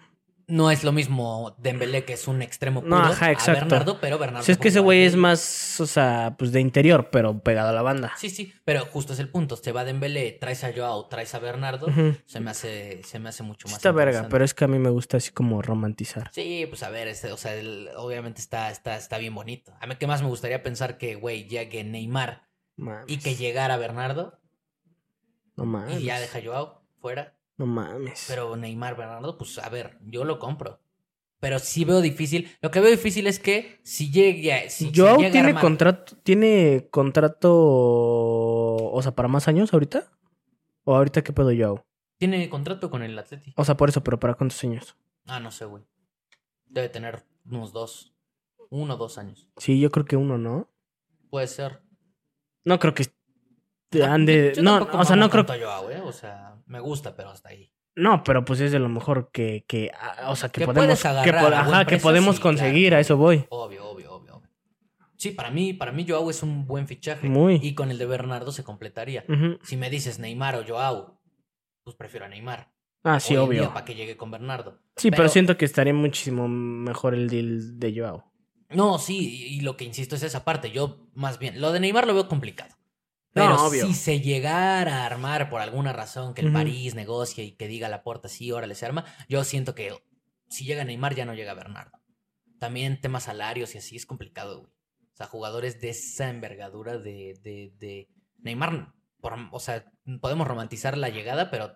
no es lo mismo Dembélé, que es un extremo puro, No, ajá, a. Bernardo, pero Bernardo... Si es que ese güey es más, o sea, pues de interior, pero pegado a la banda. Sí, sí, pero justo es el punto. Se va Dembélé, traes a Joao, traes a Bernardo, se, me hace, se me hace mucho más Está verga, pero es que a mí me gusta así como romantizar. Sí, pues a ver, este, o sea, el- obviamente está, está, está bien bonito. A mí que más me gustaría pensar que, güey, llegue Neymar Mames. y que llegara Bernardo No mames. y ya deja Joao fuera. No mames. Pero Neymar, Bernardo, pues a ver, yo lo compro. Pero sí veo difícil. Lo que veo difícil es que si llegue. Si, si Joao llega a tiene contrato, tiene contrato, o sea, para más años ahorita. ¿O ahorita qué pedo Joao? Tiene contrato con el Atleti. O sea, por eso, pero para cuántos años. Ah, no sé, güey. Debe tener unos dos. Uno o dos años. Sí, yo creo que uno, ¿no? Puede ser. No creo que te Ah, ande. yo No, o sea, no creo. Joao, ¿eh? O sea, me gusta, pero hasta ahí. No, pero pues es de lo mejor que, que ah, o sea, que, Que podemos, que, agarrar po- buen ajá, que podemos sí, conseguir, claro. a eso voy. Obvio, obvio, obvio, obvio. Sí, para mí, para mí Joao es un buen fichaje. Muy. Y con el de Bernardo se completaría. Si me dices Neymar o Joao, pues prefiero a Neymar. Ah, sí, obvio. para que llegue con Bernardo. Sí, pero... pero- siento que estaría muchísimo mejor el deal de Joao. No, sí, y lo que insisto es esa parte. Yo, más bien, lo de Neymar lo veo complicado. No, Pero obvio. si se llegara a armar por alguna razón que el Ujú. París negocie y que diga la puerta sí, órale, se arma, yo siento que si llega Neymar ya no llega Bernardo. También temas salarios y así es complicado, güey. O sea, jugadores de esa envergadura de, de, de Neymar, por- o sea, podemos romantizar la llegada, pero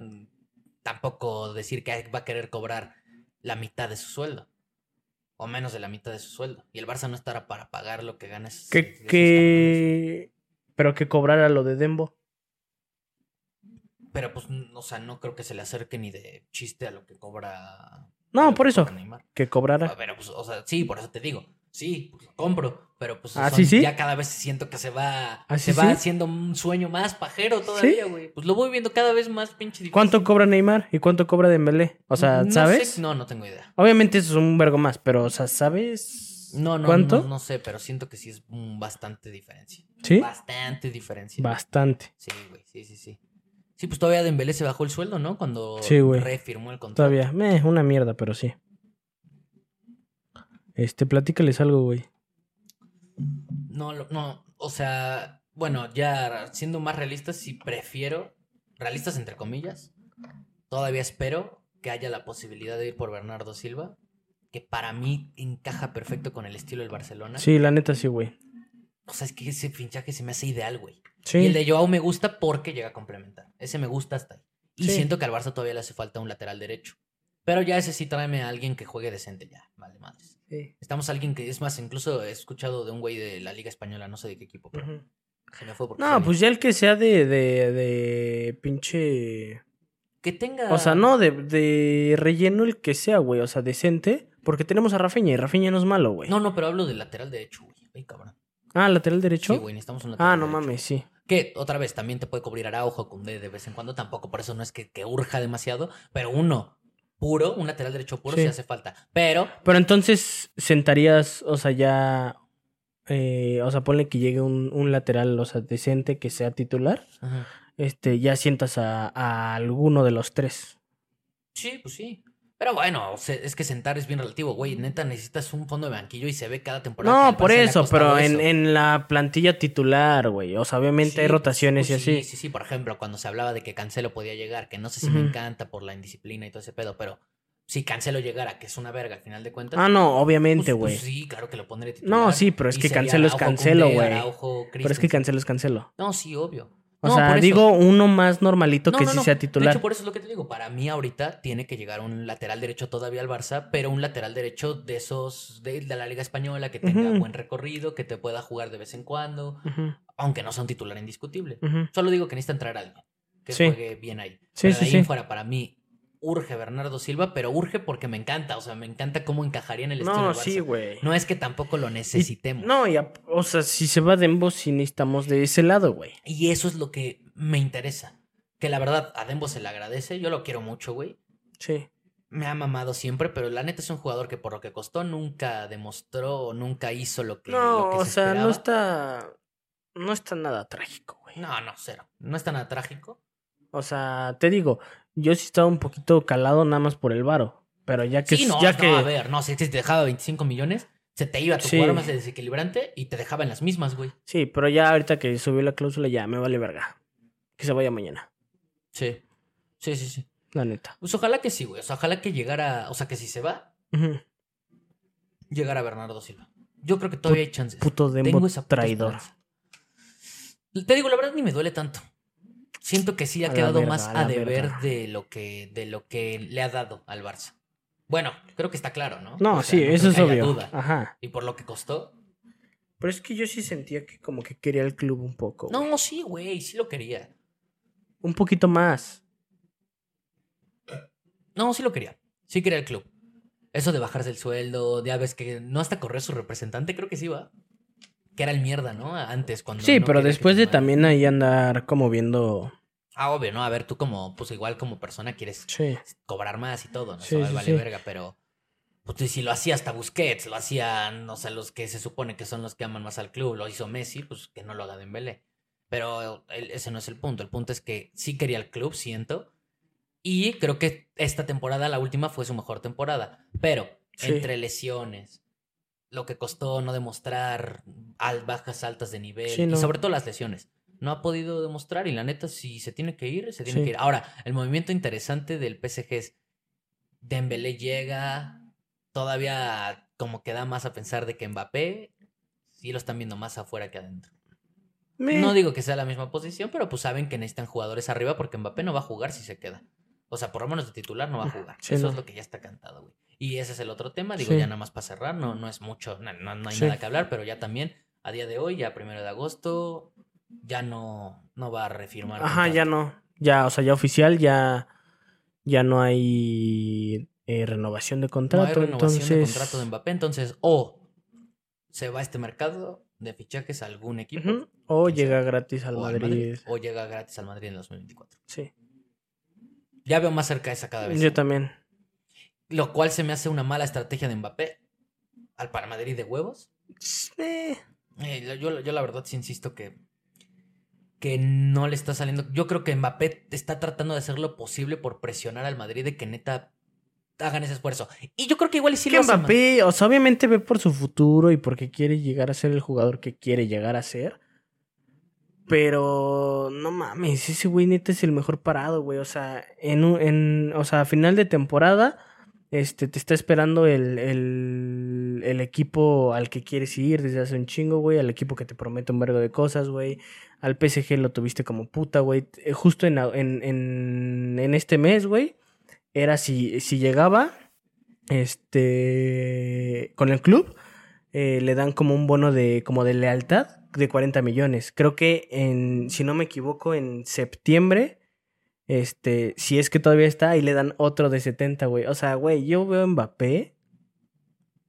tampoco decir que va a querer cobrar la mitad de su sueldo. O menos de la mitad de su sueldo. Y el Barça no estará para pagar lo que gana. esos- Que, esos que... Pero que cobrara lo de Dembo. Pero pues, o sea, no creo que se le acerque ni de chiste a lo que cobra. No, por eso. Neymar. Que cobrara. Pero pues, o sea, sí, por eso te digo. Sí, pues lo compro. Pero pues ¿Ah, son- sí, sí? ya cada vez siento que se va. ¿Ah, se sí, va haciendo un sueño más pajero todavía, güey. Pues lo voy viendo cada vez más pinche difícil. ¿Cuánto cobra Neymar y cuánto cobra Dembélé? O sea, No ¿sabes? sé- no, no tengo idea. Obviamente eso es un vergo más, pero, o sea, ¿sabes No, no, cuánto? no, no sé, pero siento que sí es bastante diferencia. ¿Sí? Bastante diferencia. Bastante. Sí, güey, sí, sí, sí. Sí, pues todavía Dembélé se bajó el sueldo, ¿no? Cuando Sí, refirmó el contrato. Todavía. Meh, una mierda, pero sí. Este, platícales algo, güey. No, no, o sea, bueno, ya siendo más realistas, sí prefiero, realistas entre comillas, todavía espero que haya la posibilidad de ir por Bernardo Silva, que para mí encaja perfecto con el estilo del Barcelona. Sí, la neta sí, güey. O sea, es que ese fichaje se me hace ideal, güey. Sí. Y el de Joao me gusta porque llega a complementar. Ese me gusta hasta ahí. Y Sí. siento que al Barça todavía le hace falta un lateral derecho. Pero ya ese sí tráeme a alguien que juegue decente ya. Vale, madres. Sí. Estamos a alguien que, es más, incluso he escuchado de un güey de la Liga Española, no sé de qué equipo, pero se me fue porque No, pues ya el que sea de, de, de pinche... Que tenga. O sea, no, de, de relleno el que sea, güey. O sea, decente. Porque tenemos a Rafinha y Rafinha no es malo, güey. No, no, pero hablo del lateral derecho, güey. Ay, cabrón. Ah, lateral derecho. Sí, güey, necesitamos un lateral ah, no derecho. mames, sí. Que otra vez también te puede cubrir Araujo, Cundé de vez en cuando, tampoco por eso no es que, que urja demasiado, pero uno puro, un lateral derecho puro, sí, Sí. hace falta. Pero, Pero entonces sentarías, o sea, ya. eh, o sea, ponle que llegue un, un lateral, o sea, decente que sea titular. Ajá. Este, ya sientas a, a alguno de los tres. sí, pues sí. Pero bueno, es que sentar es bien relativo, güey. Neta, necesitas un fondo de banquillo y se ve cada temporada. No, por eso, pero en, eso. en la plantilla titular, güey. O sea, obviamente Sí, hay pues, rotaciones pues y así. Sí, sí, sí. Por ejemplo, cuando se hablaba de que Cancelo podía llegar, que no sé si me encanta por la indisciplina y todo ese pedo, pero si Cancelo llegara, que es una verga al final de cuentas. Ah, no, pues- obviamente, pues güey. sí, claro que lo pondré titular. No, sí, pero es que Cancelo es Cancelo, güey. Pero es que. Cancelo es Cancelo. No, sí, obvio. O No, sea, digo uno más normalito No, que no, sí sea De titular. hecho, por eso es lo que te digo. Para mí ahorita tiene que llegar un lateral derecho todavía al Barça, pero un lateral derecho de esos de, de la Liga Española que tenga buen recorrido, que te pueda jugar de vez en cuando, aunque no sea un titular indiscutible. Solo digo que necesita entrar alguien que Sí. juegue bien ahí. Sí, Pero de ahí sí. en fuera, para mí, urge Bernardo Silva, pero urge porque me encanta. O sea, me encanta cómo encajaría en el estilo No, del Barça. sí, güey. No es que tampoco lo necesitemos. No, y a- o sea, si se va Dembo, sí necesitamos de ese lado, güey. Y eso es lo que me interesa. Que la verdad, a Dembo se le agradece. Yo lo quiero mucho, güey. Sí. Me ha mamado siempre, pero la neta es un jugador que por lo que costó nunca demostró o nunca hizo lo que, No, lo que o se sea, esperaba. no está. No está nada trágico, güey. No, no, cero. No es tan nada trágico. O sea, te digo, yo sí estaba un poquito calado nada más por el varo. Pero ya que. sí, no, ya no, que a ver, no, si te dejaba 25 millones, se te iba a tu Sí. jugador más desequilibrante y te dejaba en las mismas, güey. Sí, pero ya ahorita que subió la cláusula, ya me vale verga. Que se vaya mañana, Sí. Sí, sí, sí. la neta. Pues ojalá que sí, güey. O sea, ojalá que llegara, o sea, que si se va, Ujú. llegara Bernardo Silva. Yo creo que todavía hay chances. Puto Tengo Dembo esa puta traidor. esperanza. Te digo, la verdad ni me duele tanto. Siento que sí ha quedado más a deber de lo que de lo que le ha dado al Barça. Bueno, creo que está claro, ¿no? No, O sea, sí, no eso es obvio. duda. Ajá. Y por lo que costó. Pero es que yo sí sentía que como que quería el club un poco. güey. No, sí, güey, sí lo quería. Un poquito más. No, sí lo quería. Sí quería el club. Eso de bajarse el sueldo, ya ves que no hasta correr su representante, creo que sí va. Que era el mierda, ¿no? Antes, cuando. Sí, no pero después de también ahí andar como viendo. Ah, obvio, ¿no? A ver, tú como, pues igual como persona quieres Sí. cobrar más y todo, ¿no? Sí, Eso sí, vale verga, pero. Pues si lo hacía hasta Busquets, lo hacían, o sea, los que se supone que son los que aman más al club, lo hizo Messi, pues que no lo haga Dembélé. Pero ese no es el punto. El punto es que sí quería el club, siento. Y creo que esta temporada, la última, fue su mejor temporada. Pero entre lesiones, lo que costó no demostrar al, bajas altas de nivel, Sí, y sobre todo las lesiones. No ha podido demostrar y la neta, si se tiene que ir, se tiene Sí. que ir. Ahora, el movimiento interesante del PSG es Dembélé llega, todavía como que da más a pensar de que Mbappé sí lo están viendo más afuera que adentro. No digo que sea la misma posición, pero pues saben que necesitan jugadores arriba porque Mbappé no va a jugar si se queda. O sea, por lo menos de titular no va a jugar. Sí, Eso no. es lo que ya está cantado, güey. Y ese es el otro tema, digo, Sí. ya nada más para cerrar, no, no es mucho, no, no- no hay Sí. nada que hablar, pero ya también, a día de hoy, ya primero de agosto, ya no, no va a refirmar. Ajá, ya no. Ya, o sea, ya oficial, ya. Ya no hay eh, renovación de No contrato. hay renovación entonces. de contrato de Mbappé, entonces, o se va a este mercado de fichajes a algún equipo. O llega gratis al o al Madrid. o llega gratis al Madrid en 2024. Sí. Ya veo más cerca esa cada vez. Yo también. Lo cual se me hace una mala estrategia de Mbappé al para Madrid de huevos. Eh, Eh, yo, yo la verdad sí insisto que, que no le está saliendo. Yo creo que Mbappé está tratando de hacer lo posible por presionar al Madrid de que neta hagan ese esfuerzo. Y yo creo que igual y sí lo hacen, Mbappé, o sea, obviamente ve por su futuro y porque quiere llegar a ser el jugador que quiere llegar a ser. Pero no mames, ese güey neta es el mejor parado, güey. O sea, en, en o sea, a final de temporada, este, te está esperando el, el, el equipo al que quieres ir desde hace un chingo, güey. Al equipo que te promete un vergo de cosas, güey. Al PSG lo tuviste como puta, güey. Eh, Justo en, en, en, este mes, güey. Era si, si llegaba este con el club eh, le dan como un bono de como de lealtad de 40 millones. Creo que en si no me equivoco en septiembre este si es que todavía está ahí le dan otro de 70, güey. O sea, güey, yo veo a Mbappé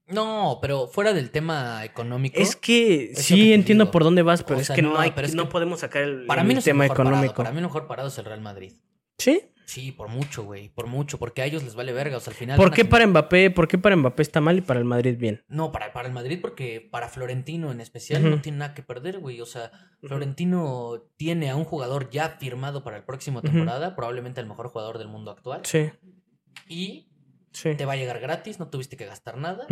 No, pero fuera del tema económico. es que Es sí que entiendo digo. por dónde vas, pero O es que no, no hay pero es no que podemos sacar el, para mí no es el tema parado, económico. para mí mejor parado es el Real Madrid. ¿Sí? Sí, por mucho, güey. Por mucho. Porque a ellos les vale verga. O sea, al final. ¿Por a qué para Mbappé, por qué para Mbappé está mal y para el Madrid bien? No, para, para el Madrid, porque para Florentino en especial no tiene nada que perder, güey. O sea, Florentino tiene a un jugador ya firmado para el próximo temporada, probablemente el mejor jugador del mundo actual. Sí, Y sí. te va a llegar gratis, no tuviste que gastar nada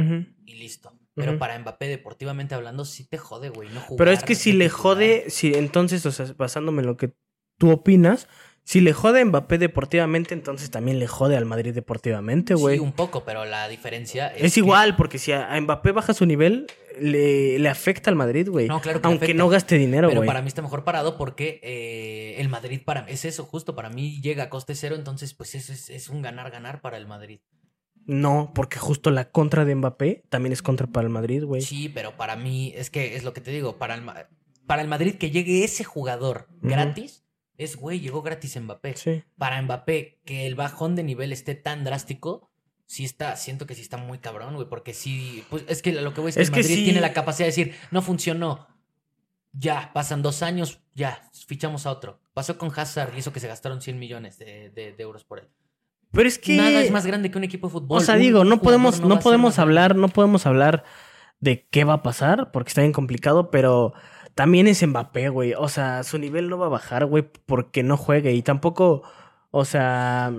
y listo. Pero para Mbappé, deportivamente hablando, sí te jode, güey. No jugar, Pero es que si no le jode, si entonces, o sea, basándome en lo que tú opinas, si le jode a Mbappé deportivamente, entonces también le jode al Madrid deportivamente, güey. Sí, un poco, pero la diferencia es. es que- igual, porque si a Mbappé baja su nivel, le, le afecta al Madrid, güey. No, claro que Aunque afecta. no gaste dinero, Pero güey. para mí está mejor parado porque eh, el Madrid para es eso, justo para mí llega a coste cero, entonces pues eso es, es un ganar-ganar para el Madrid. No, porque justo la contra de Mbappé también es contra para el Madrid, güey. Sí, pero para mí es que es lo que te digo, para el, para el Madrid que llegue ese jugador gratis, es güey, llegó gratis Mbappé. Sí. Para Mbappé que el bajón de nivel esté tan drástico, sí está, siento que sí está muy cabrón, güey, porque sí, pues es que lo que voy es que Es el que Madrid sí. tiene la capacidad de decir, no funcionó. Ya, pasan dos años, ya, fichamos a otro. Pasó con Hazard y hizo que se gastaron 100 millones de, de- de euros por él. Pero es que Nada es más grande que un equipo de fútbol. O sea, Un digo, no podemos, no podemos hablar, no podemos hablar de qué va a pasar, porque está bien complicado, pero también es Mbappé, güey. O sea, su nivel no va a bajar, güey, porque no juegue. Y tampoco, o sea,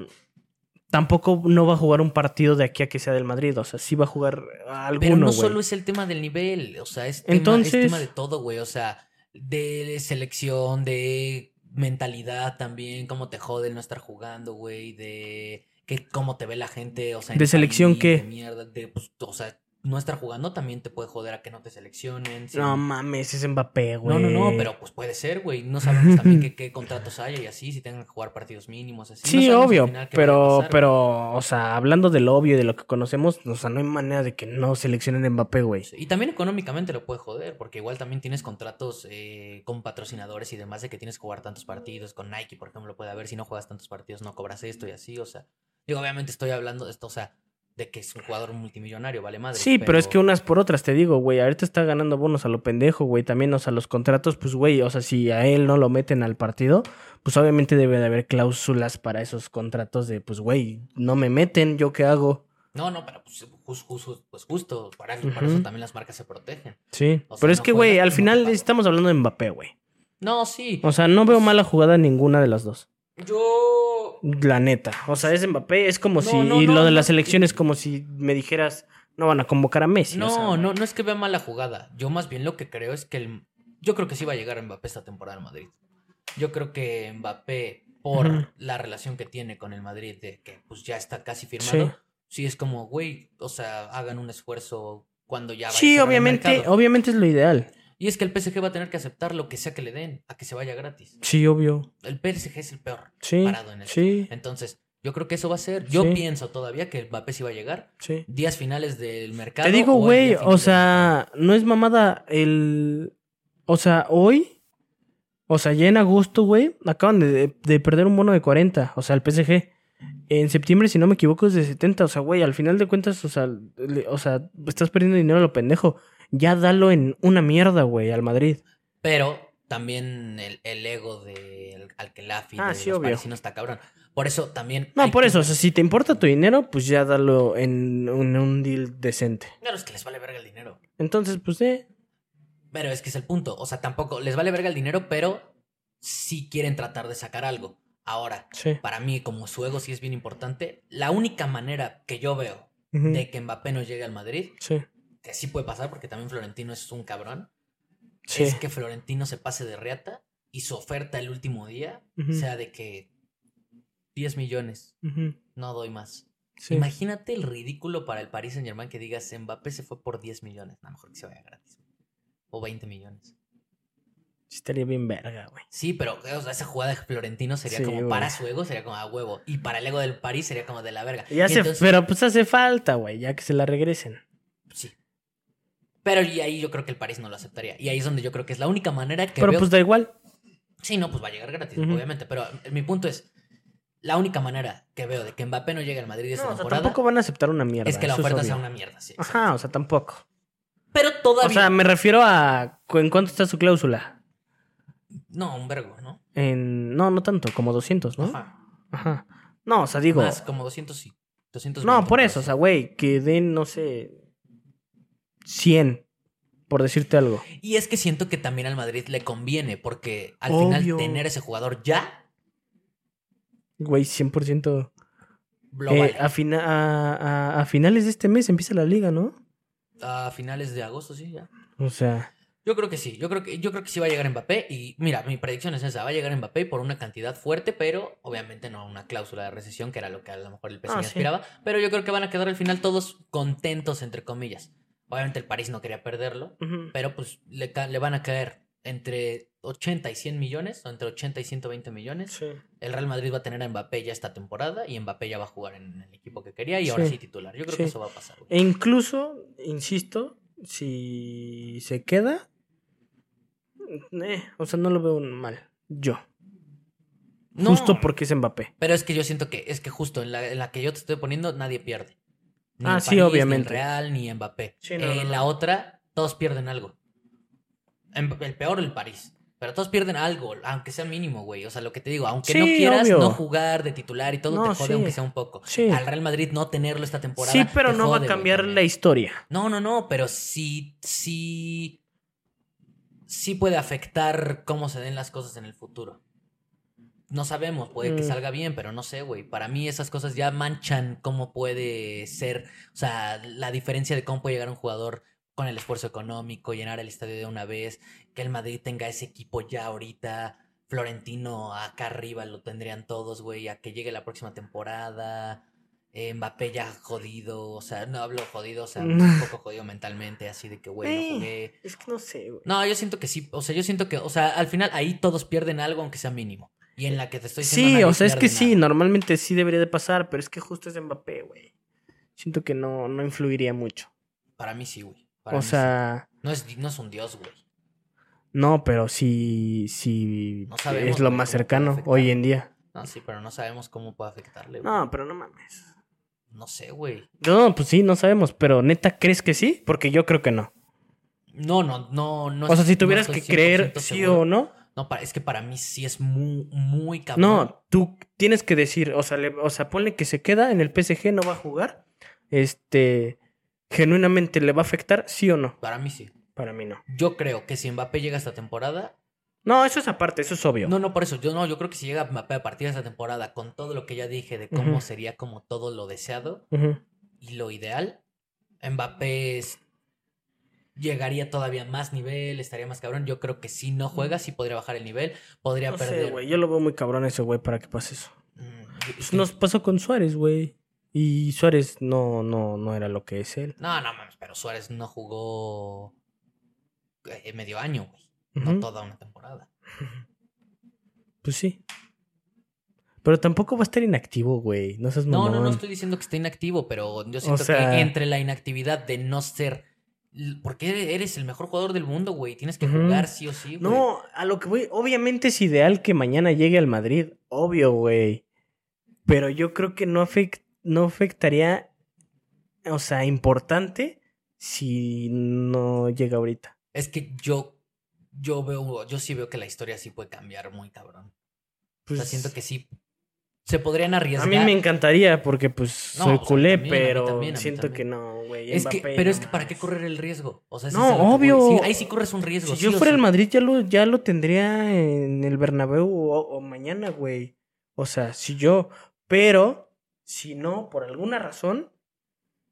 tampoco no va a jugar un partido de aquí a que sea del Madrid. O sea, sí va a jugar alguno, Pero no solo es el tema del nivel, o sea, es tema, Entonces- es tema de todo, güey. O sea, de selección, de mentalidad también, cómo te jode el no estar jugando, güey, de que cómo te ve la gente, o sea, en ¿De el selección país, qué? De mierda, de, pues, o sea, no estar jugando también te puede joder a que no te seleccionen. sí. No mames, es Mbappé, güey. No, no, no, pero pues puede ser, güey. No sabemos también qué, qué contratos haya y así, si tengan que jugar partidos mínimos, así. No Sí, al obvio, pero, güey. pero, o sea, hablando del obvio y de lo que conocemos, o sea, no hay manera de que no seleccionen Mbappé, güey. Y también económicamente lo puede joder, porque igual también tienes contratos eh, con patrocinadores y demás de que tienes que jugar tantos partidos. Con Nike, por ejemplo, puede haber, si no juegas tantos partidos no cobras esto y así, o sea. Digo, obviamente estoy hablando de esto, o sea, de que es un jugador multimillonario, vale madre. Sí, pero... es que unas por otras, te digo, güey. Ahorita está ganando bonos a lo pendejo, güey. También, o sea, los contratos, pues, güey, o sea, si a él no lo meten al partido, pues obviamente debe de haber cláusulas para esos contratos de, pues, güey, no me meten, ¿yo qué hago? No, no, pero pues justo, pues justo, para, eso, para eso también las marcas se protegen. Sí, O sea, pero es no que, güey, al final estamos hablando de Mbappé, güey. No, sí. O sea, no veo mala jugada en ninguna de las dos. Yo. La neta. O sea, es Mbappé, es como No, si. no, y no, lo de no. la selección es como si me dijeras, no van a convocar a Messi. o No, sea, no, no es que vea mala jugada. Yo más bien lo que creo es que el... yo creo que sí va a llegar Mbappé esta temporada al Madrid. Yo creo que Mbappé, por la relación que tiene con el Madrid, de que pues ya está casi firmado, Sí. sí, es como, güey, o sea, hagan un esfuerzo cuando ya vaya Sí, obviamente, obviamente es lo ideal. Y es que el PSG va a tener que aceptar lo que sea que le den, a que se vaya gratis. Sí, obvio. El PSG es el peor Sí. parado en esto. Sí, Entonces, yo creo que eso va a ser. Yo Sí. pienso todavía que Mbappé sí va a llegar. sí. Días finales del mercado. Te digo, el güey, o sea, no es mamada el... O sea, hoy, o sea, ya en agosto, güey, acaban de, de perder un bono de 40, o sea, el PSG. En septiembre, si no me equivoco, es de 70, o sea, güey, al final de cuentas, o sea, le- o sea, estás perdiendo dinero a lo pendejo. Ya dalo en una mierda, güey, al Madrid. Pero también el, el ego de Alquelafi Ah, de sí, los obvio. parisinos está cabrón. Por eso también. No, por que- eso, o sea, si te importa tu dinero, pues ya dalo en un, un deal decente. Claro, es que les vale verga el dinero. Entonces, pues, eh, Pero es que es el punto. O sea, tampoco les vale verga el dinero, pero sí quieren tratar de sacar algo. Ahora, sí. para mí, como su ego sí es bien importante, la única manera que yo veo de que Mbappé no llegue al Madrid, Sí, que sí puede pasar porque también Florentino es un cabrón, sí. es que Florentino se pase de reata y su oferta el último día sea de que 10 millones, no doy más. sí. Imagínate el ridículo para el Paris Saint Germain que digas Mbappé se fue por 10 millones. No, mejor que se vaya gratis. O 20 millones. Estaría bien verga, güey. Sí, pero o sea, esa jugada de Florentino sería Sí, como güey. para su ego, sería como a huevo. Y para el ego del París sería como de la verga. Pero pues hace falta, güey, ya que se la regresen. Sí. Pero y ahí yo creo que el París no lo aceptaría. Y ahí es donde yo creo que es la única manera que Pero veo- pues da igual. Sí, no, pues va a llegar gratis, obviamente. Pero mi punto es, la única manera que veo de que Mbappé no llegue al Madrid esta No, o sea, temporada tampoco van a aceptar una mierda. es que la oferta sea una mierda. Sí, Ajá, o sea, tampoco. Pero O todavía... sea, me refiero a en cuánto está su cláusula. No, un vergo, ¿no? En no, no tanto, como 200, ¿no? Ajá. Ajá. No, o sea, digo, Más, como 200 sí. 220, no, por eso, o sea, güey, que den no sé 100 por decirte algo. Y es que siento que también al Madrid le conviene, porque al Obvio. final tener ese jugador ya Güey, 100%. lo Eh, vale. a, fina- a, a- a finales de este mes empieza la liga, ¿no? A finales de agosto, sí, ya. O sea, Yo creo que sí, yo creo que, yo creo que sí va a llegar Mbappé. Y mira, mi predicción es esa, va a llegar Mbappé por una cantidad fuerte, pero obviamente no una cláusula de recesión, que era lo que a lo mejor el PSG Ah, sí. aspiraba. Pero yo creo que van a quedar al final todos contentos, entre comillas. Obviamente el París no quería perderlo, pero pues le, van a caer entre 80 y 100 millones, o entre 80 y 120 millones. Sí. El Real Madrid va a tener a Mbappé ya esta temporada y Mbappé ya va a jugar en el equipo que quería y ahora Sí. sí titular. Yo creo Sí. que eso va a pasar. güey. E incluso, insisto, si se queda, eh, o sea, no lo veo mal. Yo. No, Justo porque es Mbappé. Pero es que yo siento que es que justo en la, en la que yo te estoy poniendo nadie pierde. Ni Ah, el sí, París, obviamente. Ni el Real ni Mbappé. Sí, no, en no, no. la otra todos pierden algo. En- el peor el París. Pero todos pierden algo, aunque sea mínimo, güey. O sea, lo que te digo, aunque no quieras obvio. no jugar de titular y todo No, te jode sí. aunque sea un poco. Sí. Al Real Madrid no tenerlo esta temporada. Sí, pero te no va a cambiar la historia. No, no, no, pero sí, sí, sí puede afectar cómo se den las cosas en el futuro. No sabemos, puede que Mm. salga bien, pero no sé, güey. Para mí esas cosas ya manchan cómo puede ser, o sea, la diferencia de cómo puede llegar un jugador con el esfuerzo económico, llenar el estadio de una vez, que el Madrid tenga ese equipo ya ahorita, Florentino acá arriba lo tendrían todos, güey, a que llegue la próxima temporada. eh, Mbappé ya jodido, o sea, no hablo jodido, o sea, un poco jodido mentalmente, así de que, güey, no jugué. Es que no sé, güey. No, yo siento que sí, o sea, yo siento que, o sea, al final ahí todos pierden algo, aunque sea mínimo. Y en la que te estoy diciendo. Sí, o sea, es que sí, normalmente sí debería de pasar, pero es que justo es Mbappé, güey. Siento que no, no influiría mucho. Para mí sí, güey. Para O mí sí. sea, No es, no es un dios, güey. no, pero sí, sí No sabemos, es lo más cercano hoy en día. No, sí, pero no sabemos cómo puede afectarle, güey. No, pero no mames. No sé, güey. No, pues sí, no sabemos, pero neta, ¿crees que sí? Porque yo creo que no. No, no, no, no. O sea, si tuvieras que creer 100% sí seguro. o no. No, es que para mí sí es muy, muy cabrón. No, tú tienes que decir, o sea, le- o sea, ponle que se queda en el PSG, no va a jugar. Este, genuinamente le va a afectar, sí o no. Para mí sí. Para mí no. Yo creo que si Mbappé llega esta temporada. No, eso es aparte, eso es obvio. No, no, por eso. Yo no, yo creo que si llega Mbappé a partir de esta temporada con todo lo que ya dije de cómo sería como todo lo deseado y lo ideal, Mbappé es- llegaría todavía más nivel, estaría más cabrón. Yo creo que si no juega, sí podría bajar el nivel, podría No perder. sé, güey, yo lo veo muy cabrón ese güey para que pase eso. Mm, Pues nos pasó con Suárez, güey. Y Suárez no, no, no era lo que es él. No, no mames, pero Suárez no jugó eh, medio año, güey. No toda una temporada. Pues sí. Pero tampoco va a estar inactivo, güey. No seas No, mamón. no, no estoy diciendo que esté inactivo, pero yo siento sea- que entre la inactividad de no ser. Porque eres el mejor jugador del mundo, güey. Tienes que jugar sí o sí, güey. No, a lo que voy, obviamente es ideal que mañana llegue al Madrid, obvio, güey. Pero yo creo que no, afect- no afectaría, o sea, importante si no llega ahorita. Es que yo. Yo veo. Yo sí veo que la historia sí puede cambiar muy cabrón. O Pues, sea, siento que sí. Se podrían a arriesgar. mí me encantaría porque pues No, soy sea, culé, también, a pero también, a siento también. que no, güey. Es que, pero es que ¿para qué correr el riesgo? O sea, No, es a obvio. Sí, ahí sí corres un riesgo. Si sí yo fuera el Madrid ya lo, ya lo tendría en el Bernabéu o, o mañana, güey. O sea, si yo, pero si no, por alguna razón,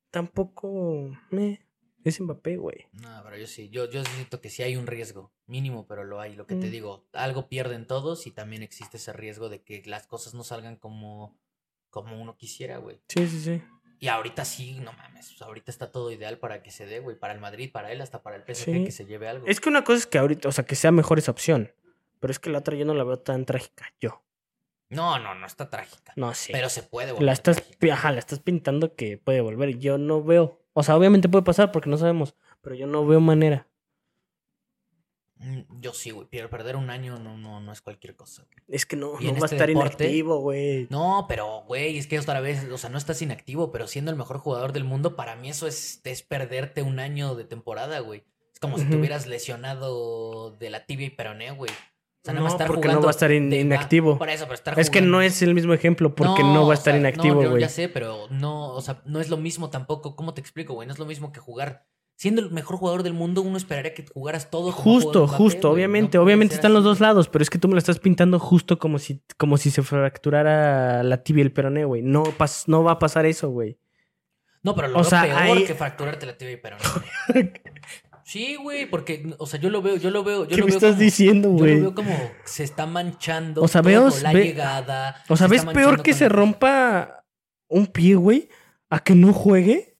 tampoco me es Mbappé, güey. No, pero yo sí, yo, yo siento que sí hay un riesgo, mínimo, pero lo hay. Lo que te Mm. digo, algo pierden todos y también existe ese riesgo de que las cosas no salgan como, como uno quisiera, güey. Sí, sí, sí. Y ahorita sí, no mames, pues ahorita está todo ideal para que se dé, güey, para el Madrid, para él, hasta para el PSG Sí. que se lleve algo. Es que una cosa es que ahorita, o sea, que sea mejor esa opción, pero es que la otra yo no la veo tan trágica, yo. No, no, no está trágica. No sé. Pero se puede volver la estás, trágica. ajá, la estás pintando que puede volver. Yo no veo, o sea, obviamente puede pasar porque no sabemos, pero yo no veo manera. Mm, Yo sí, güey, pero perder un año no, no, no es cualquier cosa. güey. Es que no, no va a este estar deporte- inactivo, güey. No, pero, güey, es que otra vez, o sea, no estás inactivo, pero siendo el mejor jugador del mundo, para mí eso es, es perderte un año de temporada, güey. Es como si te hubieras lesionado de la tibia y peroné, güey. O sea, no, No, va a estar porque no jugando va a estar in- de- inactivo. Por eso, pero estar Es que no es el mismo ejemplo porque no, va a o estar sea, inactivo, No, güey. ya sé, pero no, o sea, no es lo mismo tampoco. ¿Cómo te explico, güey? No es lo mismo que jugar. Siendo el mejor jugador del mundo, uno esperaría que jugaras todo. como Justo, justo, güey. obviamente, No obviamente están los dos lados, pero es que tú me lo estás pintando justo como si, como si se fracturara la tibia y el peroné, güey. No, pas- no va a pasar eso, güey. No, pero lo O sea, peor que fracturarte la tibia y peroné. Sí, güey, porque, o sea, yo lo veo, yo lo veo, yo ¿Qué lo me veo estás como- diciendo, Yo lo güey? veo como se está manchando O sea, todo, la ve- llegada. O sea, se ¿ves peor que con se el- rompa un pie, güey? A que no juegue.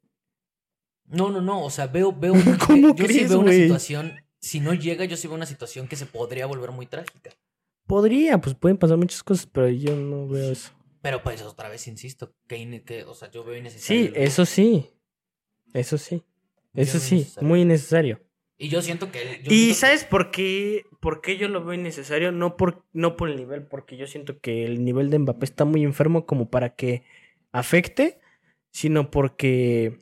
No, no, no, o sea, veo, veo, ¿Cómo yo sí veo una situación, si no llega, yo sí veo una situación que se podría volver muy trágica. Podría, pues pueden pasar muchas cosas, pero yo no veo eso. Pero pues otra vez insisto, que, o sea, yo veo innecesario. Sí, eso sí. Eso sí. Eso sí, innecesario. muy innecesario. Y yo siento que yo Y siento que- ¿sabes por qué? ¿Por qué yo lo veo innecesario? No por, no por el nivel, porque yo siento que el nivel de Mbappé está muy enfermo como para que afecte, sino porque,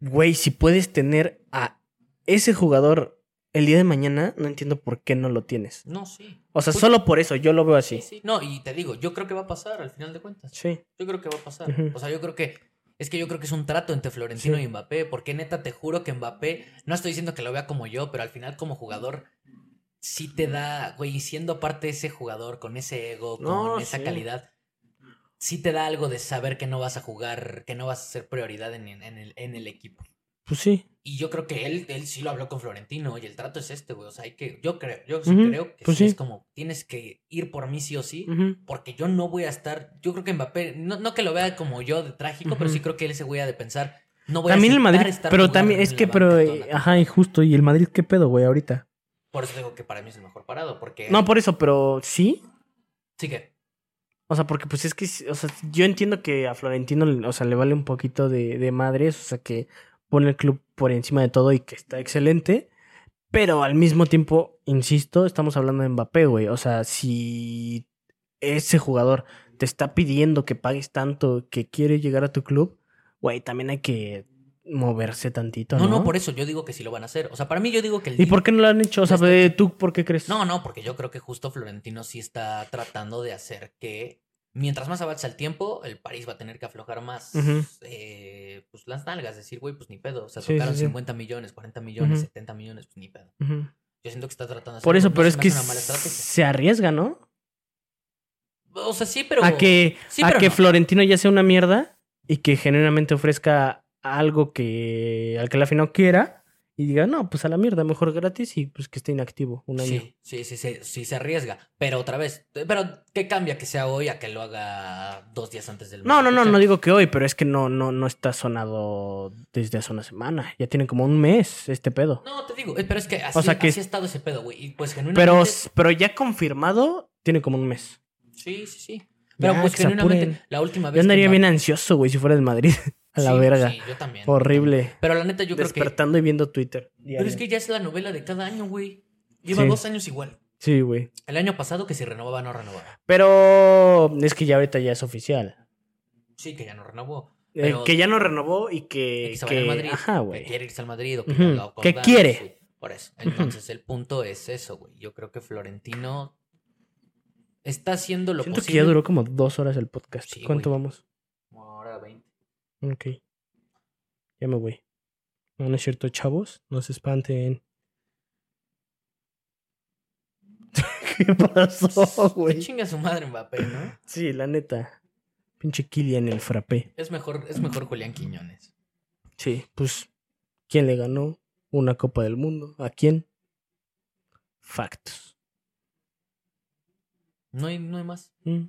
güey, si puedes tener a ese jugador el día de mañana, no entiendo por qué no lo tienes. No, sí. O sea, Pues- solo por eso yo lo veo Sí, así. sí. No, y te digo, yo creo que va a pasar al final de cuentas. Sí. Yo creo que va a pasar. O sea, yo creo que. Es que yo creo que es un trato entre Florentino Sí. y Mbappé. Porque neta, te juro que Mbappé. No estoy diciendo que lo vea como yo, pero al final, como jugador. Sí te da, güey, y siendo aparte ese jugador con ese ego, con No, esa sí. calidad, sí te da algo de saber que no vas a jugar, que no vas a ser prioridad en, en el, en el equipo. Pues sí. Y yo creo que él, él sí lo habló con Florentino y el trato es este, güey. O sea, hay que, yo creo, yo sí creo que pues sí es como, tienes que ir por mí sí o sí. Porque yo no voy a estar. Yo creo que Mbappé. No, no que lo vea como yo de trágico, pero sí creo que él se voy a de pensar. No voy También a el Madrid, estar pero también, es que, pero, eh, ajá, temporada. y justo, ¿y el Madrid qué pedo, güey, ahorita? Por eso digo que para mí es el mejor parado. Porque. No, por eso, pero sí. Sí que. O sea, porque pues es que, o sea, yo entiendo que a Florentino, o sea, le vale un poquito de, de madres, o sea, que pone el club por encima de todo y que está excelente, pero al mismo tiempo, insisto, estamos hablando de Mbappé, güey, o sea, si ese jugador te está pidiendo que pagues tanto, que quiere llegar a tu club, güey, también hay que moverse tantito, ¿no? No, no, por eso yo digo que sí lo van a hacer. O sea, para mí yo digo que el ¿Y por qué no lo han hecho? O sea, está ve, ¿tú por qué crees? No, no, porque yo creo que justo Florentino sí está tratando de hacer que mientras más avanza el tiempo, el París va a tener que aflojar más eh, pues las nalgas, decir, güey, pues ni pedo. O sea, Sí, tocaron sí. 50 millones, 40 millones, Ujú. 70 millones, pues ni pedo. Yo siento que está tratando de Por hacerlo, eso, no pero se es que se arriesga, ¿no? O sea, sí, pero. a que, a que no. Florentino ya sea una mierda y que genuinamente ofrezca algo que al que la final quiera y diga, no, pues a la mierda, mejor gratis y pues que esté inactivo un año. Sí, sí, sí, sí, sí se arriesga. Pero otra vez, pero ¿qué cambia que sea hoy a que lo haga dos días antes del No, no, no, no digo que hoy, pero es que no, no, no está sonado desde hace una semana. Ya tiene como un mes este pedo. No, te digo, eh, pero es que así, O sea que- así ha estado ese pedo, güey. Y pues Pero, genuinamente. pero ya confirmado, tiene como un mes. Sí, sí, sí. Pero Ya, pues genuinamente, la última vez. Yo andaría bien ansioso, güey, si fuera del Madrid. A la Sí, verga. Sí, yo también. Horrible. Pero la neta, yo creo que. Despertando y viendo Twitter. Pero es que ya es la novela de cada año, güey. Lleva Sí. dos años igual. Sí, güey. El año pasado que si renovaba, no renovaba. Pero es que ya ahorita ya es oficial. Sí, que ya no renovó. Eh, que ya no renovó y Que, que. se vaya al que- Madrid. Ajá, Que güey. quiere irse al Madrid o que lo que acordaron, quiere. sí, por eso. Entonces, el punto es eso, güey. Yo creo que Florentino está haciendo lo Siento que posible. ya duró como dos horas el podcast. Sí, ¿Cuánto güey. vamos? Como Ahora 20. Ok. Ya me voy. No, no es cierto, chavos. No se espanten. ¿Qué pasó, güey? chinga su madre Mbappé, ¿no? Sí, la neta. Pinche Kylian el frappé. Es mejor, es mejor Julián Quiñones. Sí, pues. ¿Quién le ganó una Copa del Mundo? ¿A quién? Factos. No hay, no hay más. Mm.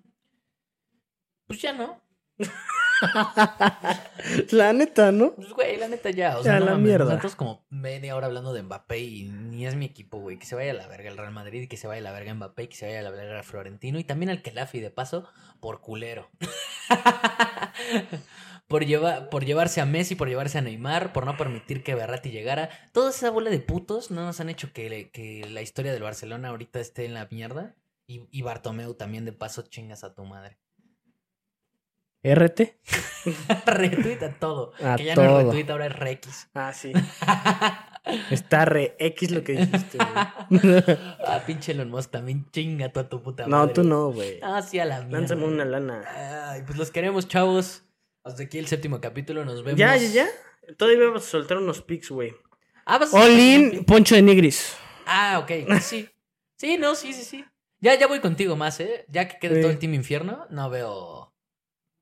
Pues ya no. la neta, ¿no? Pues, güey, la neta ya. O sea, no la mames, mierda. Nosotros como media hora hablando de Mbappé y ni es mi equipo, güey. Que se vaya a la verga el Real Madrid y que se vaya a la verga Mbappé y que se vaya a la verga Florentino y también al Kelafi de paso por culero. por, lleva- por llevarse a Messi, por llevarse a Neymar, por no permitir que Berratti llegara. Toda esa bola de putos no nos han hecho que la historia del Barcelona ahorita esté en la mierda. Y, y Bartomeu también de paso chingas a tu madre. RT. Retuita todo. A que ya no todo. es retuita, ahora es rex. Ah, sí. Está re X lo que dijiste, güey. ah, pinche Elon Musk también chinga tú a tu puta No, madre. tú no, güey. Ah, sí, a la mierda. Lánzame una lana. Ay, pues los queremos, chavos. Hasta aquí el séptimo capítulo. Nos vemos. Ya, ya, ya. Todavía vamos a soltar unos pics, güey. Ah, ¿vas a All in, Poncho de Nigris. Ah, ok. Sí. Sí, no, sí, sí, sí. Ya, ya voy contigo más, ¿eh? Ya que quede Sí. todo el Team Infierno, no veo.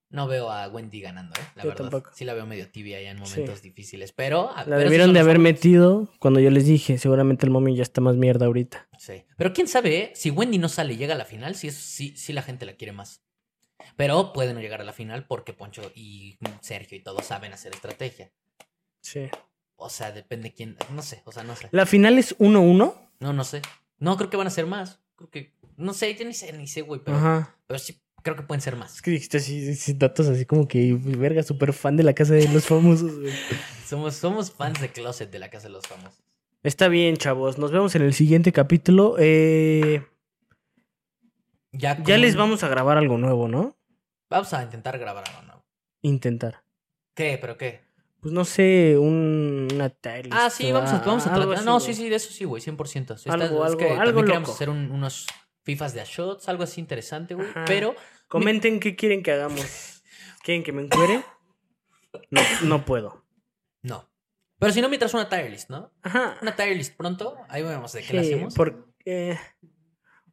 No veo a Wendy ganando, ¿eh? La Yo verdad. tampoco. Sí la veo medio tibia ya en Sí. momentos difíciles. Pero. La pero debieron de haber metido cuando yo les dije. Seguramente el mommy ya está más mierda ahorita. Sí. Pero quién sabe, ¿eh? Si Wendy no sale y llega a la final, es, sí, sí la gente la quiere más. Pero puede no llegar a la final porque Poncho y Sergio y todos saben hacer estrategia. Sí. O sea, depende quién. No sé, o sea, no sé. La final es 1-1. No, no sé. No, creo que van a ser más. Creo que. No sé, yo ni sé, ni sé, güey. Pero, Ajá. pero sí, creo que pueden ser más. Es que dijiste así, así, datos así como que, verga, súper fan de la casa de los famosos, güey. Somos, somos fans de Closet de la Casa de los Famosos. Está bien, chavos. Nos vemos en el siguiente capítulo. Eh, Ya, ya les vamos a grabar algo nuevo, ¿no? Vamos a intentar grabar algo nuevo. Intentar. ¿Qué? ¿Pero qué? Pues no sé, un, una Ah, sí, vamos a, vamos a algo tratar. así, no, sí, sí, de eso sí, güey, 100%. Sí, Algo, está- es algo- que algo loco. hacer un- unos FIFAs de a shots, algo así interesante, güey. Ajá. Pero Comenten qué quieren que hagamos. ¿Quieren que me encuere? No, no puedo. no. Pero si no, mientras una tier list, ¿no? Ajá. Una tier list pronto. Ahí vemos de qué la hacemos. porque...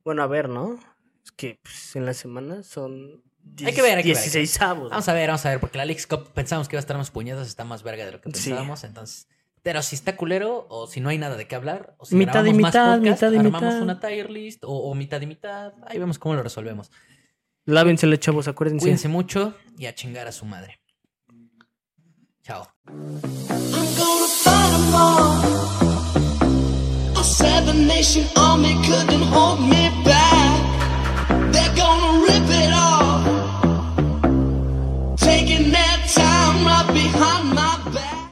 Bueno, a ver, ¿no? Es que pues, en la semana son... Hay que ver, hay que ver, hay que ver. 16. Vamos a ver, vamos a ver, porque la Leagues Cup pensamos que iba a estar más puñetas, está más verga de lo que Sí. pensábamos, entonces. Pero si está culero, o si no hay nada de qué hablar, o si Mitad y grabamos más mitad, podcast, mitad y armamos mitad. una tier list, o, o mitad y mitad, ahí vemos cómo lo resolvemos. Lávensele, chavos, acuérdense. Cuídense mucho y a chingar a su madre. Chao. I'm gonna fight 'em said the nation army couldn't hold me back.